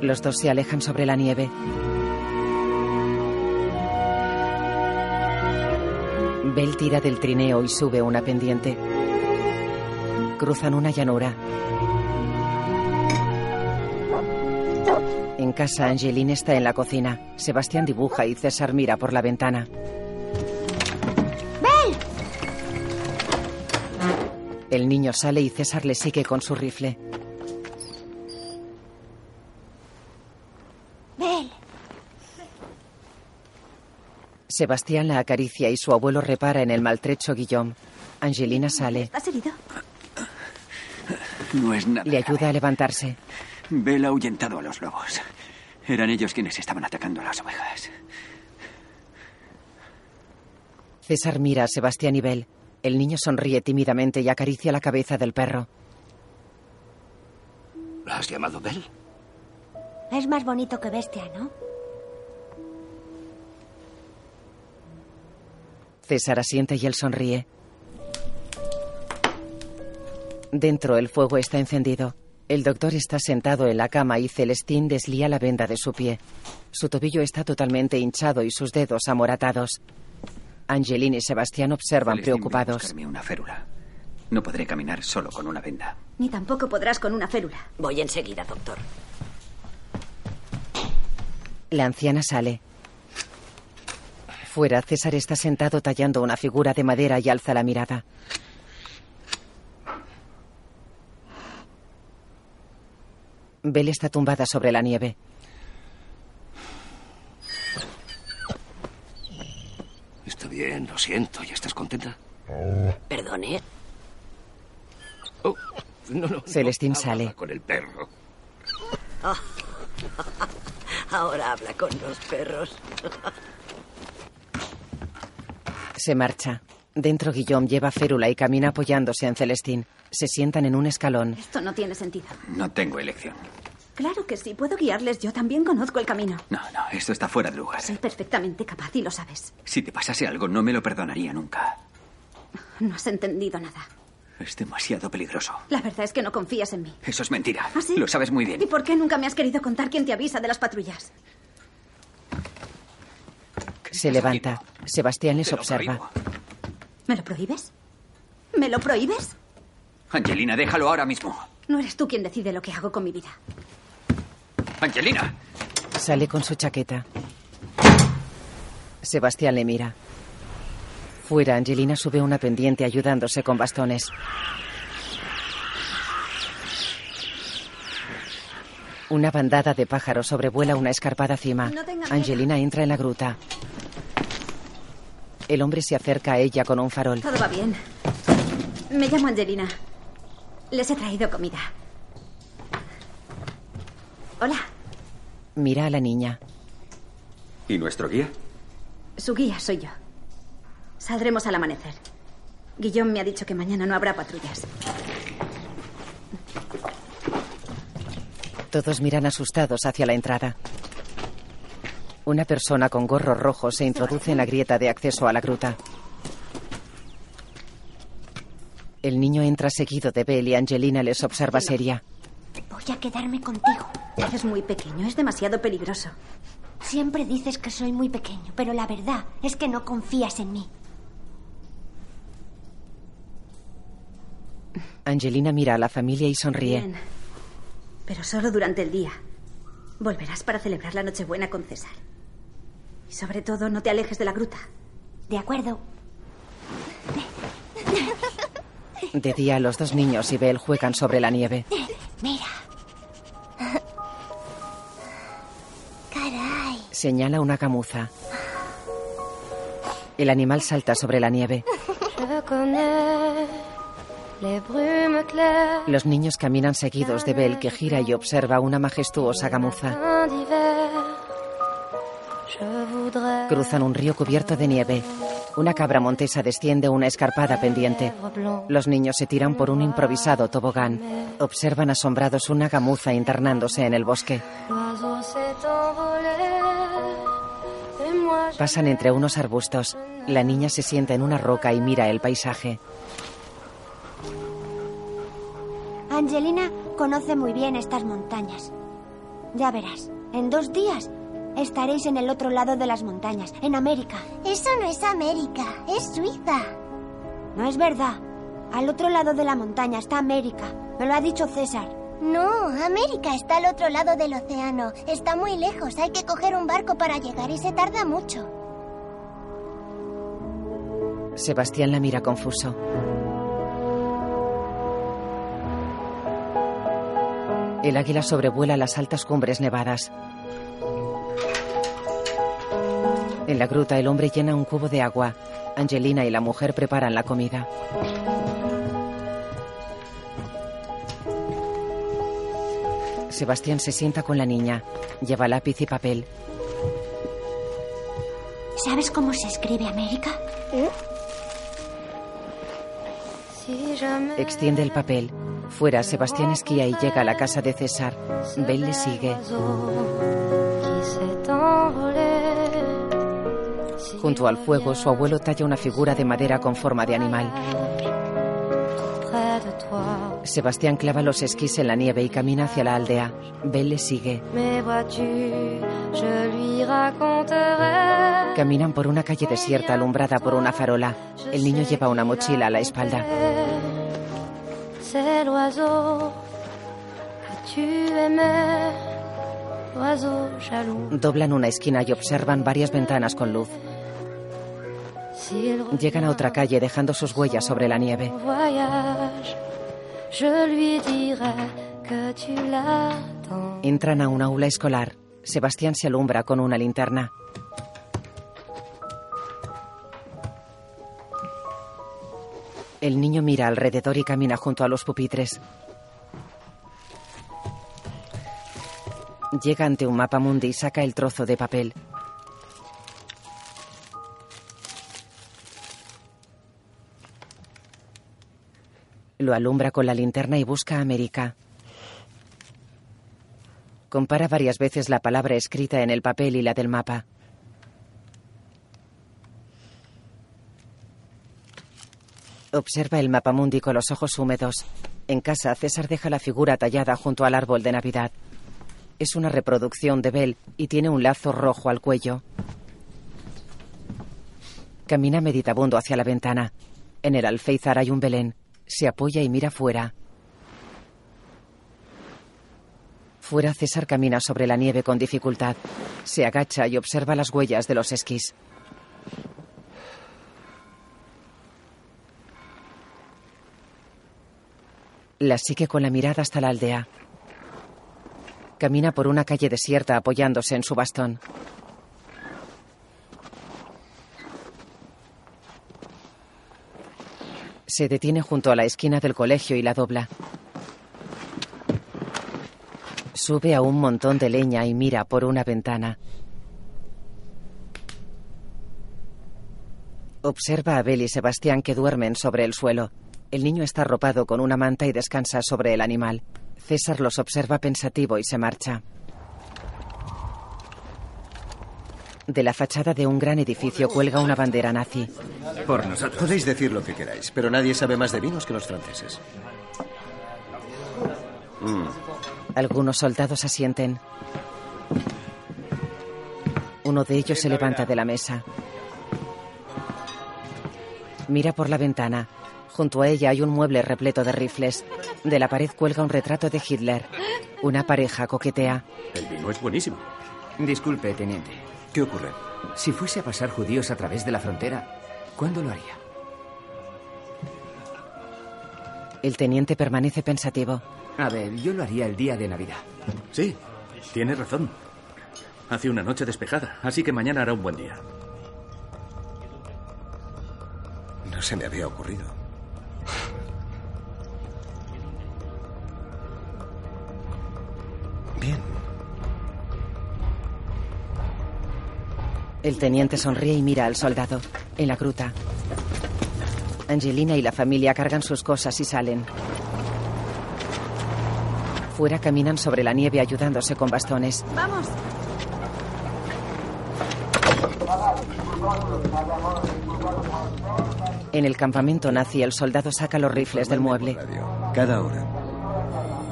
Los dos se alejan sobre la nieve. Bell tira del trineo y sube una pendiente. Cruzan una llanura. En casa, Angeline está en la cocina. Sebastián dibuja y César mira por la ventana. ¡Bell! El niño sale y César le sigue con su rifle. Sebastián la acaricia y su abuelo repara en el maltrecho Guillaume. Angelina sale. ¿Has herido? No es nada. Le ayuda a levantarse. Bell ha ahuyentado a los lobos. Eran ellos quienes estaban atacando a las ovejas. César mira a Sebastián y Bell. El niño sonríe tímidamente y acaricia la cabeza del perro. ¿La has llamado Bell? Es más bonito que bestia, ¿no? César asiente y él sonríe. Dentro el fuego está encendido. El doctor está sentado en la cama y Celestín deslía la venda de su pie. Su tobillo está totalmente hinchado y sus dedos amoratados. Angeline y Sebastián observan Celestín, ve a preocupados. buscarme una férula. No podré caminar solo con una venda. Ni tampoco podrás con una férula. Voy enseguida, doctor. La anciana sale. Fuera, César está sentado tallando una figura de madera y alza la mirada. Belle está tumbada sobre la nieve. Está bien, lo siento. ¿Ya estás contenta? Perdone. Oh, no, no. Celestín no, sale. Con el perro. Ah. Ahora habla con los perros. Se marcha. Dentro Guillaume lleva férula y camina apoyándose en Celestín. Se sientan en un escalón. Esto no tiene sentido. No tengo elección. Claro que sí, puedo guiarles. Yo también conozco el camino. No, no, esto está fuera de lugar. Soy perfectamente capaz y lo sabes. Si te pasase algo, no me lo perdonaría nunca. No has entendido nada. Es demasiado peligroso. La verdad es que no confías en mí. Eso es mentira. ¿Ah, sí? Lo sabes muy bien. ¿Y por qué nunca me has querido contar quién te avisa de las patrullas? Se levanta. Sebastián les Te lo observa. ¿Me lo prohíbes? ¿Me lo prohíbes? Angelina, déjalo ahora mismo. No eres tú quien decide lo que hago con mi vida. Angelina. Sale con su chaqueta. Sebastián le mira. Fuera, Angelina sube una pendiente ayudándose con bastones. Una bandada de pájaros sobrevuela una escarpada cima. No tenga miedo. Angelina entra en la gruta. El hombre se acerca a ella con un farol. Todo va bien. Me llamo Angelina. Les he traído comida. Hola, Mira a la niña. ¿Y nuestro guía? su guía soy yo. Saldremos al amanecer. Guillaume me ha dicho que mañana no habrá patrullas. Todos miran asustados hacia la entrada. Una persona con gorro rojo se introduce en la grieta de acceso a la gruta. El niño entra seguido de Belle y Angelina les observa seria. Voy a quedarme contigo. Eres muy pequeño, es demasiado peligroso. Siempre dices que soy muy pequeño, pero la verdad es que no confías en mí. Angelina mira a la familia y sonríe. Bien. Pero solo durante el día. Volverás para celebrar la Nochebuena con César. Y sobre todo, no te alejes de la gruta. De acuerdo. De día, los dos niños y Belle juegan sobre la nieve. Mira. Caray. Señala una camuza. El animal salta sobre la nieve. Los niños caminan seguidos de Belle, que gira y observa una majestuosa gamuza. Cruzan un río cubierto de nieve. Una cabra montesa desciende una escarpada pendiente. Los niños se tiran por un improvisado tobogán. Observan asombrados una gamuza internándose en el bosque. Pasan entre unos arbustos. La niña se sienta en una roca y mira el paisaje. Angelina conoce muy bien estas montañas. Ya verás, en dos días estaréis en el otro lado de las montañas, en América. Eso no es América, es Suiza. No es verdad. Al otro lado de la montaña está América. Me lo ha dicho César. No, América está al otro lado del océano. Está muy lejos, hay que coger un barco para llegar y se tarda mucho. Sebastián la mira confuso. El águila sobrevuela las altas cumbres nevadas. En la gruta el hombre llena un cubo de agua. Angelina y la mujer preparan la comida. Sebastián se sienta con la niña. Lleva lápiz y papel. ¿Sabes cómo se escribe América? jamais Extiende el papel. Fuera, Sebastián esquía y llega a la casa de César. Belle le sigue. Junto al fuego, su abuelo talla una figura de madera con forma de animal. Sebastián clava los esquís en la nieve y camina hacia la aldea. Belle le sigue. Caminan por una calle desierta alumbrada por una farola. El niño lleva una mochila a la espalda. C'est l'oiseau que tu aimais, l'oiseau jaloux. Doblan una esquina y observan varias ventanas con luz. Llegan a otra calle dejando sus huellas sobre la nieve. Entran a un aula escolar. Sebastián se alumbra con una linterna. El niño mira alrededor y camina junto a los pupitres. Llega ante un mapa mundi y saca el trozo de papel. Lo alumbra con la linterna y busca América. Compara varias veces la palabra escrita en el papel y la del mapa. Observa el mapamundi con los ojos húmedos. En casa, César deja la figura tallada junto al árbol de Navidad. Es una reproducción de Bell y tiene un lazo rojo al cuello. Camina meditabundo hacia la ventana. En el alféizar hay un Belén. Se apoya y mira fuera. Fuera, César camina sobre la nieve con dificultad. Se agacha y observa las huellas de los esquís. La sigue con la mirada hasta la aldea. Camina por una calle desierta apoyándose en su bastón. Se detiene junto a la esquina del colegio y la dobla. Sube a un montón de leña y mira por una ventana. Observa a Bel y Sebastián que duermen sobre el suelo. El niño está arropado con una manta y descansa sobre el animal. César los observa pensativo y se marcha. De la fachada de un gran edificio cuelga una bandera nazi. Por nosotros. Podéis decir lo que queráis, pero nadie sabe más de vinos que los franceses. Mm. Algunos soldados asienten. Uno de ellos se levanta de la mesa. Mira por la ventana. Junto a ella hay un mueble repleto de rifles. De la pared cuelga un retrato de Hitler. Una pareja coquetea. El vino es buenísimo. Disculpe, teniente. ¿Qué ocurre? Si fuese a pasar judíos a través de la frontera, ¿cuándo lo haría? El teniente permanece pensativo. A ver, yo lo haría el día de Navidad. Sí, tiene razón. Hace una noche despejada, así que mañana hará un buen día. No se me había ocurrido. Bien. El teniente sonríe y mira al soldado. En la gruta. Angelina y la familia cargan sus cosas y salen. Fuera caminan sobre la nieve ayudándose con bastones. Vamos. En el campamento nazi, el soldado saca los rifles del mueble. Cada hora.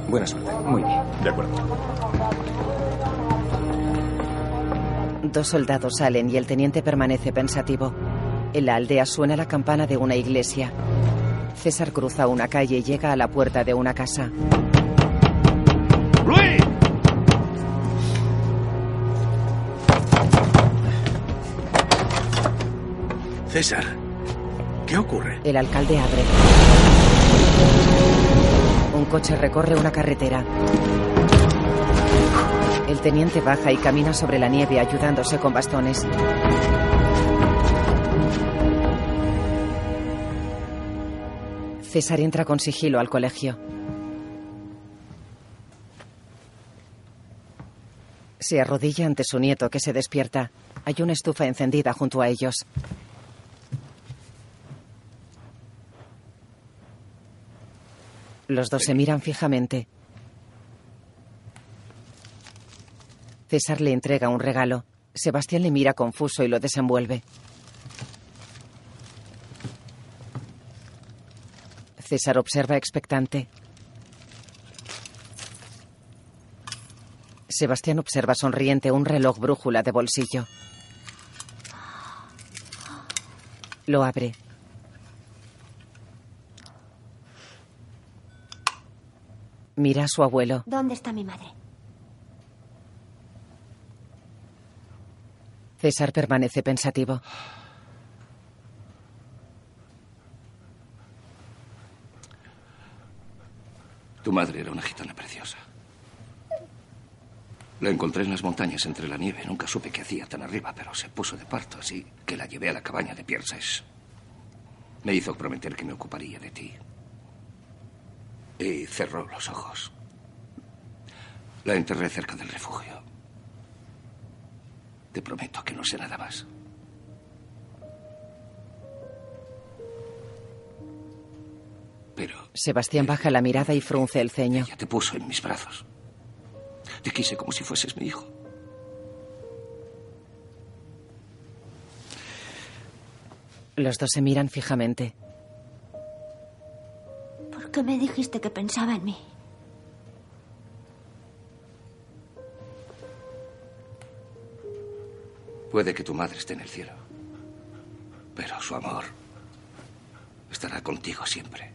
Buena suerte. Muy bien. De acuerdo. Dos soldados salen y el teniente permanece pensativo. En la aldea suena la campana de una iglesia. César cruza una calle y llega a la puerta de una casa. ¡Luis! César, ¿qué ocurre? El alcalde abre. Un coche recorre una carretera. El teniente baja y camina sobre la nieve ayudándose con bastones. César entra con sigilo al colegio. Se arrodilla ante su nieto que se despierta. Hay una estufa encendida junto a ellos. Los dos se miran fijamente. César le entrega un regalo. Sebastián le mira confuso y lo desenvuelve. César observa expectante. Sebastián observa sonriente un reloj brújula de bolsillo. Lo abre. Mira a su abuelo. ¿Dónde está mi madre? César permanece pensativo. Tu madre era una gitana preciosa. La encontré en las montañas entre la nieve. Nunca supe qué hacía tan arriba, pero se puso de parto, así que la llevé a la cabaña de Pierces. Me hizo prometer que me ocuparía de ti. Y cerró los ojos. La enterré cerca del refugio. Te prometo que no sé nada más. Pero Sebastián baja la mirada y frunce el ceño. ella te puso en mis brazos. Te quise como si fueses mi hijo. Los dos se miran fijamente. ¿Por qué me dijiste que pensaba en mí? Puede que tu madre esté en el cielo. Pero su amor estará contigo siempre.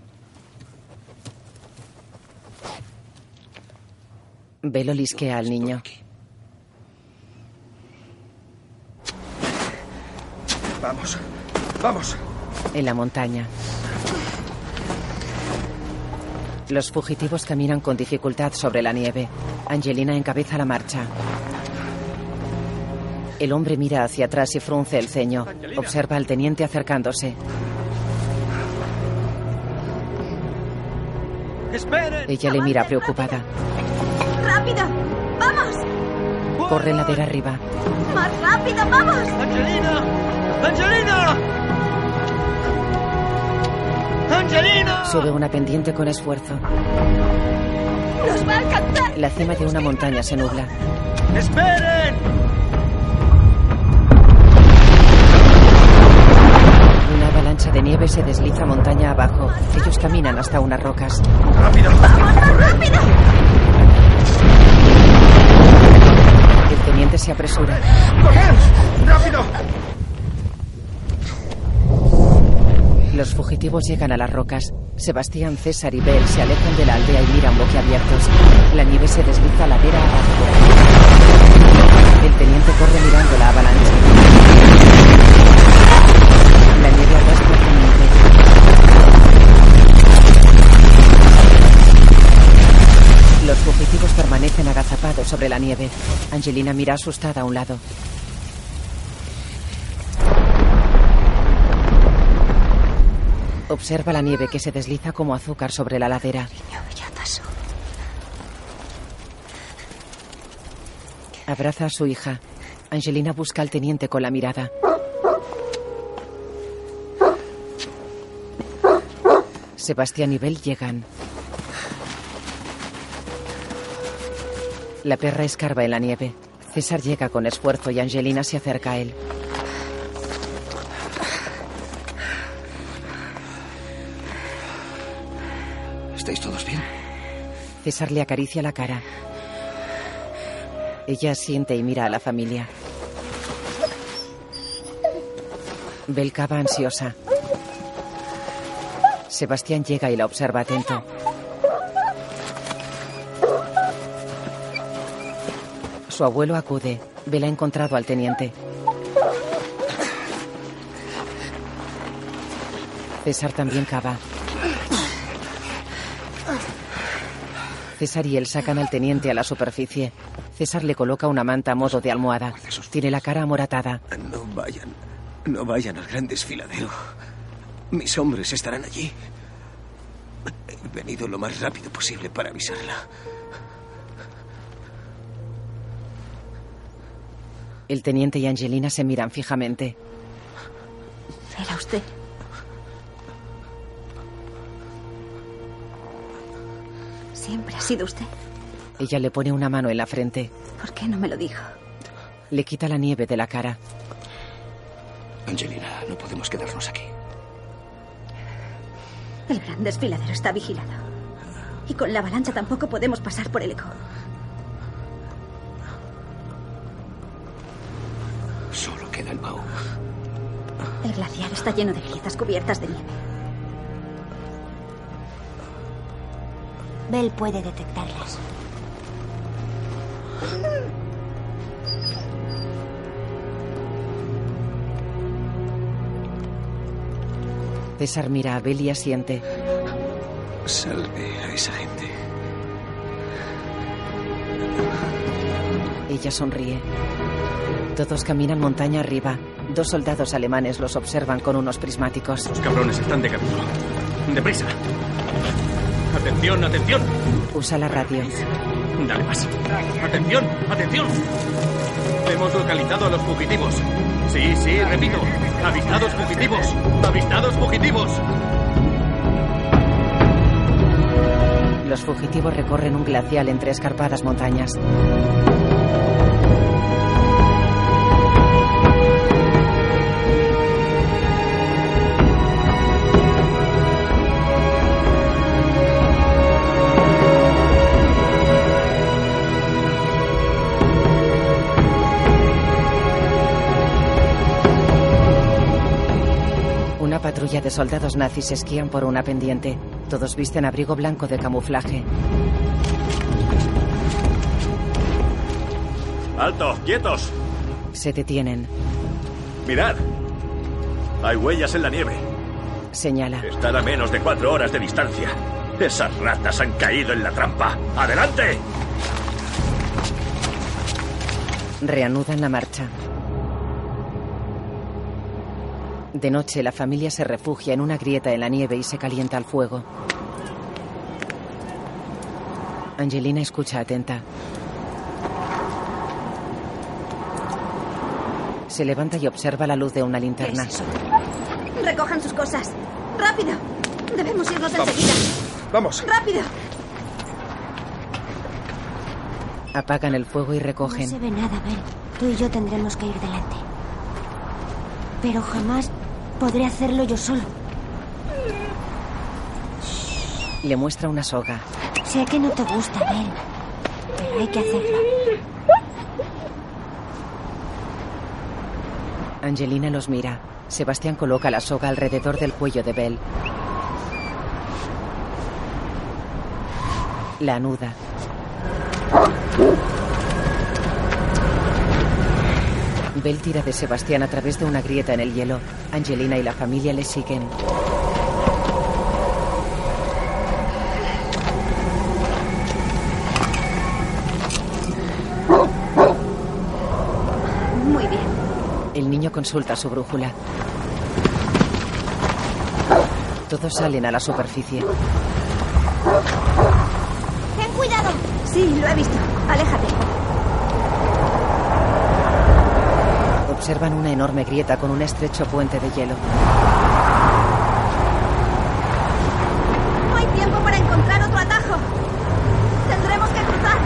Velo lisquea al niño. Vamos, vamos. En la montaña. Los fugitivos caminan con dificultad sobre la nieve. Angelina encabeza la marcha. El hombre mira hacia atrás y frunce el ceño. Observa al teniente acercándose. ¡Esperen! Ella le mira preocupada. ¡Rápido! ¡Vamos! Corre ladera arriba. ¡Más rápido! ¡Vamos! ¡Angelina! ¡Angelina! ¡Angelina! Sube una pendiente con esfuerzo. ¡Nos va a alcanzar! La cima de una montaña se nubla. ¡Esperen! Una avalancha de nieve se desliza montaña abajo. Ellos caminan hasta unas rocas. ¡Rápido! ¡Vamos más rápido! El teniente se apresura. ¡Rápido! Los fugitivos llegan a las rocas. Sebastián, César y Bell se alejan de la aldea y miran boquiabiertos. La nieve se desliza ladera abajo. El teniente corre mirando la avalancha. La nieve arrastra al teniente. Los fugitivos permanecen agazapados sobre la nieve. Angelina mira asustada a un lado. Observa la nieve que se desliza como azúcar sobre la ladera. Abraza a su hija. Angelina busca al teniente con la mirada. Sebastián y Bell llegan. La perra escarba en la nieve. César llega con esfuerzo y Angelina se acerca a él. ¿Estáis todos bien? César le acaricia la cara. Ella siente y mira a la familia. Bel cava ansiosa. Sebastián llega y la observa atento. Su abuelo acude. Bel ha encontrado al teniente. César también cava. César y él sacan al teniente a la superficie. César le coloca una manta a modo de almohada. Tiene la cara amoratada. No vayan. No vayan al gran desfiladero. Mis hombres estarán allí. He venido lo más rápido posible para avisarla. El teniente y Angelina se miran fijamente. Era usted. Siempre ha sido usted. Ella le pone una mano en la frente. ¿Por qué no me lo dijo? Le quita la nieve de la cara. Angelina, no podemos quedarnos aquí. El gran desfiladero está vigilado. Y con la avalancha tampoco podemos pasar por el eco. Solo queda el baúl. El glaciar está lleno de grietas cubiertas de nieve. Bell puede detectarlas. César mira a Bel y asiente. Salve a esa gente. Ella sonríe. Todos caminan montaña arriba. Dos soldados alemanes los observan con unos prismáticos. Los cabrones están de camino. ¡Deprisa! ¡Atención, atención! Usa la radio. Dale más. ¡Atención, atención! Hemos localizado a los fugitivos. Sí, sí, repito. Avistados fugitivos. Avistados fugitivos. Los fugitivos recorren un glacial entre escarpadas montañas. Patrulla de soldados nazis esquían por una pendiente. Todos visten abrigo blanco de camuflaje. ¡Alto! ¡Quietos! Se detienen. ¡Mirad! Hay huellas en la nieve. Señala. Están a menos de cuatro horas de distancia. Esas ratas han caído en la trampa. ¡Adelante! Reanudan la marcha. De noche, la familia se refugia en una grieta en la nieve y se calienta al fuego. Angelina escucha atenta. Se levanta y observa la luz de una linterna. Recojan sus cosas. ¡Rápido! Debemos irnos Vamos. enseguida. Vamos. ¡Rápido! Apagan el fuego y No recogen. se ve nada, Ben. Tú y yo tendremos que ir delante. Pero jamás podré hacerlo yo solo. Le muestra una soga. Sé que no te gusta, Ben. Pero hay que hacerlo. Angelina los mira. Sebastián coloca la soga alrededor del cuello de Belle. La anuda. Belle tira de Sebastián a través de una grieta en el hielo. Angelina y la familia le siguen. Muy bien. El niño consulta su brújula. Todos salen a la superficie. ¡Ten cuidado! Sí, lo he visto. Aléjate. Observan una enorme grieta con un estrecho puente de hielo. No hay tiempo para encontrar otro atajo. Tendremos que cruzar.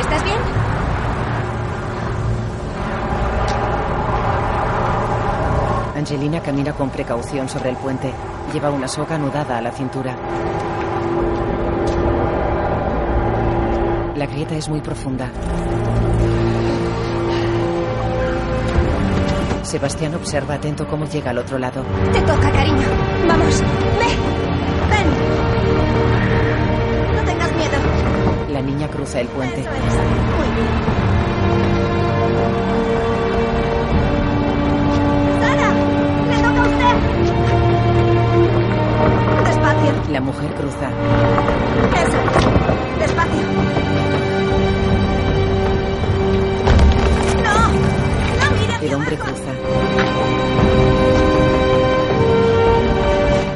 ¿Estás bien? Angelina camina con precaución sobre el puente. Lleva una soga anudada a la cintura. La grieta es muy profunda. Sebastián observa atento cómo llega al otro lado. Te toca, cariño. Vamos. Ve. Ven. No tengas miedo. La niña cruza el puente. ¡Sara! ¡Le toca a usted! Despacio. La mujer cruza. Eso. Despacio. El hombre cruza.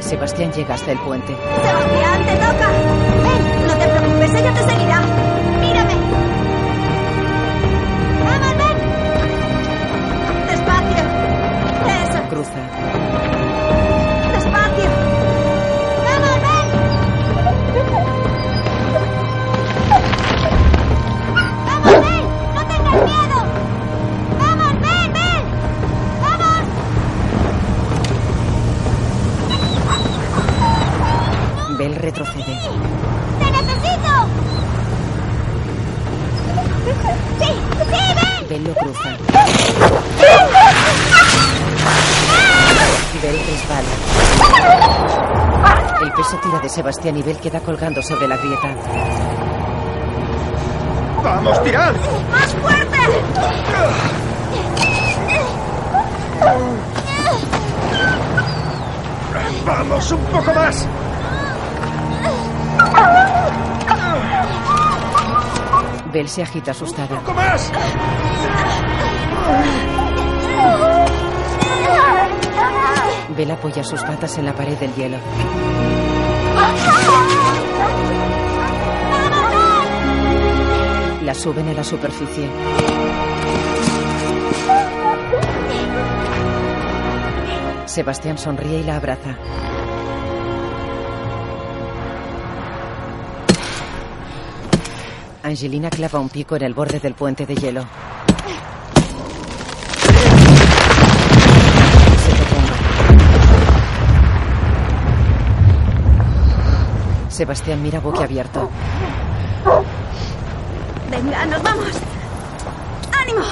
Sebastián llega hasta el puente. Sebastián, te toca. Ven, no te preocupes, ella te seguirá. Mírame. ¡Vamos, ven! Despacio. Eso, Cruza. Retrocede. ¡Te necesito! ¡Sí! ¡Sí, ven! Bell lo cruza. Bell resbala. El peso tira de Sebastián y Bell queda colgando sobre la grieta. ¡Vamos, tirad! ¡Más fuerte! ¡Vamos, un poco más! Belle se agita asustada. ¡Un poco más! Belle apoya sus patas en la pared del hielo. La suben a la superficie. Sebastián sonríe y la abraza. Angelina clava un pico en el borde del puente de hielo. Se. Sebastián mira boquiabierto. Venga, nos vamos. ¡Ánimo!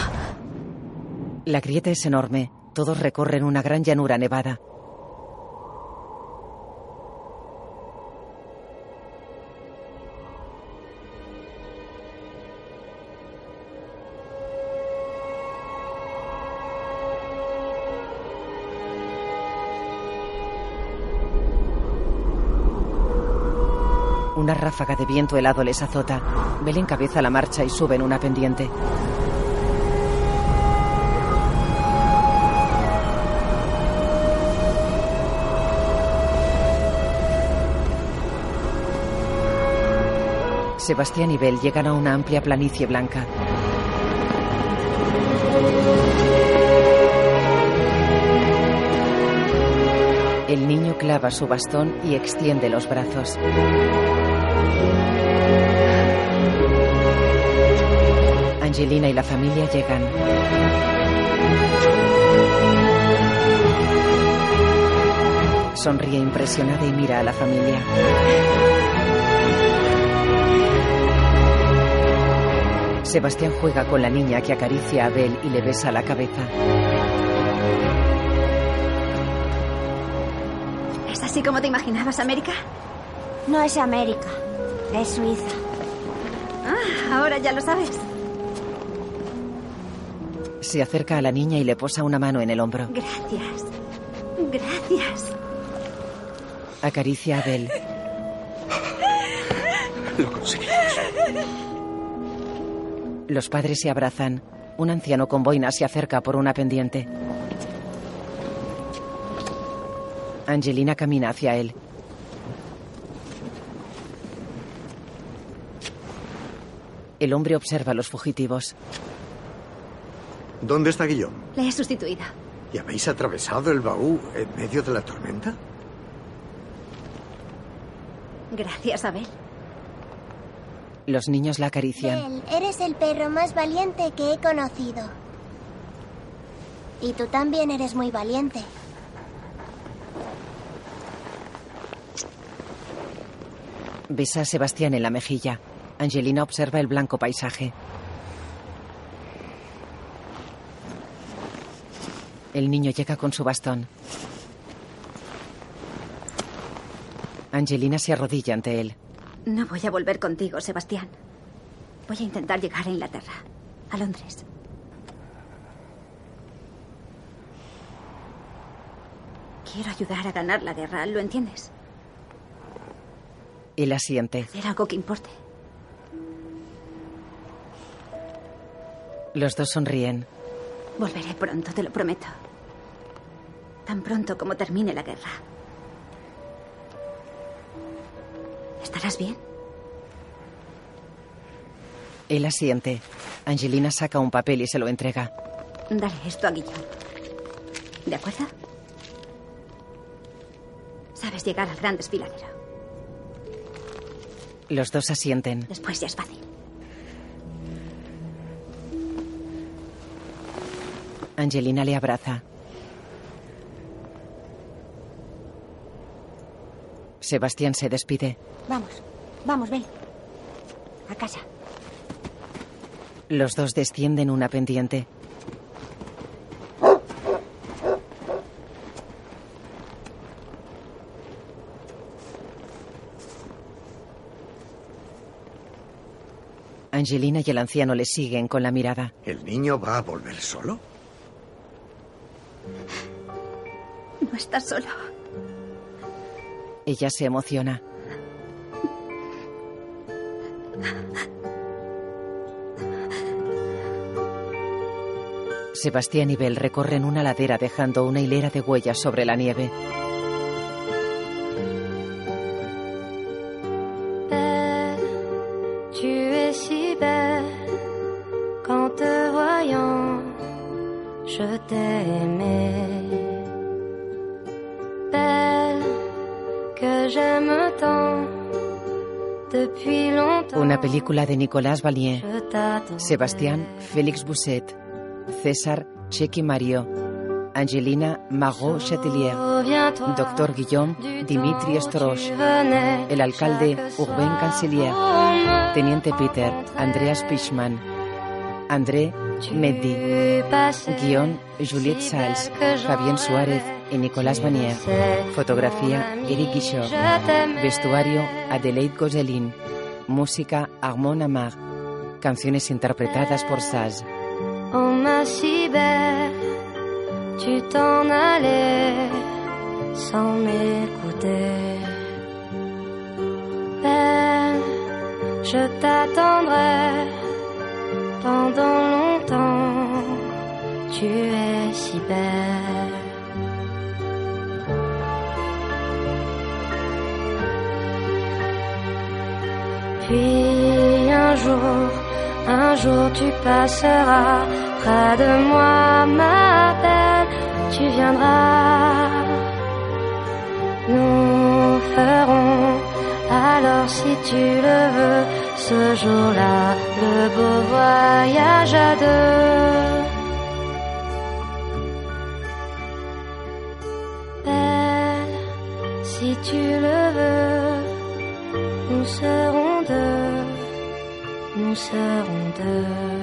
La grieta es enorme. Todos recorren una gran llanura nevada. Ráfaga de viento helado les azota. Bel encabeza la marcha y sube en una pendiente. Sebastián y Bel llegan a una amplia planicie blanca. El niño clava su bastón y extiende los brazos. Angelina y la familia llegan. Sonríe impresionada y mira a la familia. Sebastián juega con la niña que acaricia a Abel y le besa la cabeza. ¿Es así como te imaginabas, América? No es América, es Suiza. Ah, ahora ya lo sabes. Se acerca a la niña y le posa una mano en el hombro. Gracias. Gracias. Acaricia a Abel. Lo conseguimos. Los padres se abrazan. Un anciano con boina se acerca por una pendiente. Angelina camina hacia él. El hombre observa a los fugitivos. ¿Dónde está Guillaume? Le he sustituido. ¿Y habéis atravesado el baú en medio de la tormenta? Gracias, Abel. Los niños la acarician. Bel, eres el perro más valiente que he conocido. Y tú también eres muy valiente. Besa a Sebastián en la mejilla. Angelina observa el blanco paisaje. El niño llega con su bastón. Angelina se arrodilla ante él. No voy a volver contigo, Sebastián. Voy a intentar llegar a Inglaterra, a Londres. Quiero ayudar a ganar la guerra, ¿lo entiendes? Él asiente. Hacer algo que importe. Los dos sonríen. Volveré pronto, te lo prometo. Tan pronto como termine la guerra. ¿Estarás bien? Él asiente. Angelina saca un papel y se lo entrega. Dale esto a Guillaume. ¿De acuerdo? Sabes llegar al gran desfiladero. Los dos asienten. Después ya es fácil. Angelina le abraza. Sebastián se despide. Vamos, vamos, ven. A casa. Los dos descienden una pendiente. Angelina y el anciano le siguen con la mirada. ¿El niño va a volver solo? No estás solo. Ella se emociona. Sebastián y Belle recorren una ladera dejando una hilera de huellas sobre la nieve. De Nicolas t'attends. Sebastián Félix Bousset. César Chequi Mario. Angelina Margot Chatelier. Doctor Guillaume Dimitri Stroch. El alcalde Urbain Cancelier. Teniente Peter Andreas Pichman. André Meddi. Guión Juliette Sals. Fabián Suárez y Nicolás Vanier. Fotografía Eric Guichot. Vestuario Adelaide Gozelin. Música Armand Amar. Canciones interpretadas por Saz. Oh ma si belle, tu t'en allais sans m'écouter. Belle, je t'attendrai pendant longtemps, tu es si belle. Puis un jour, un jour tu passeras près de moi, ma belle, tu viendras. Nous ferons alors si tu le veux ce jour-là le beau voyage à deux. 想的。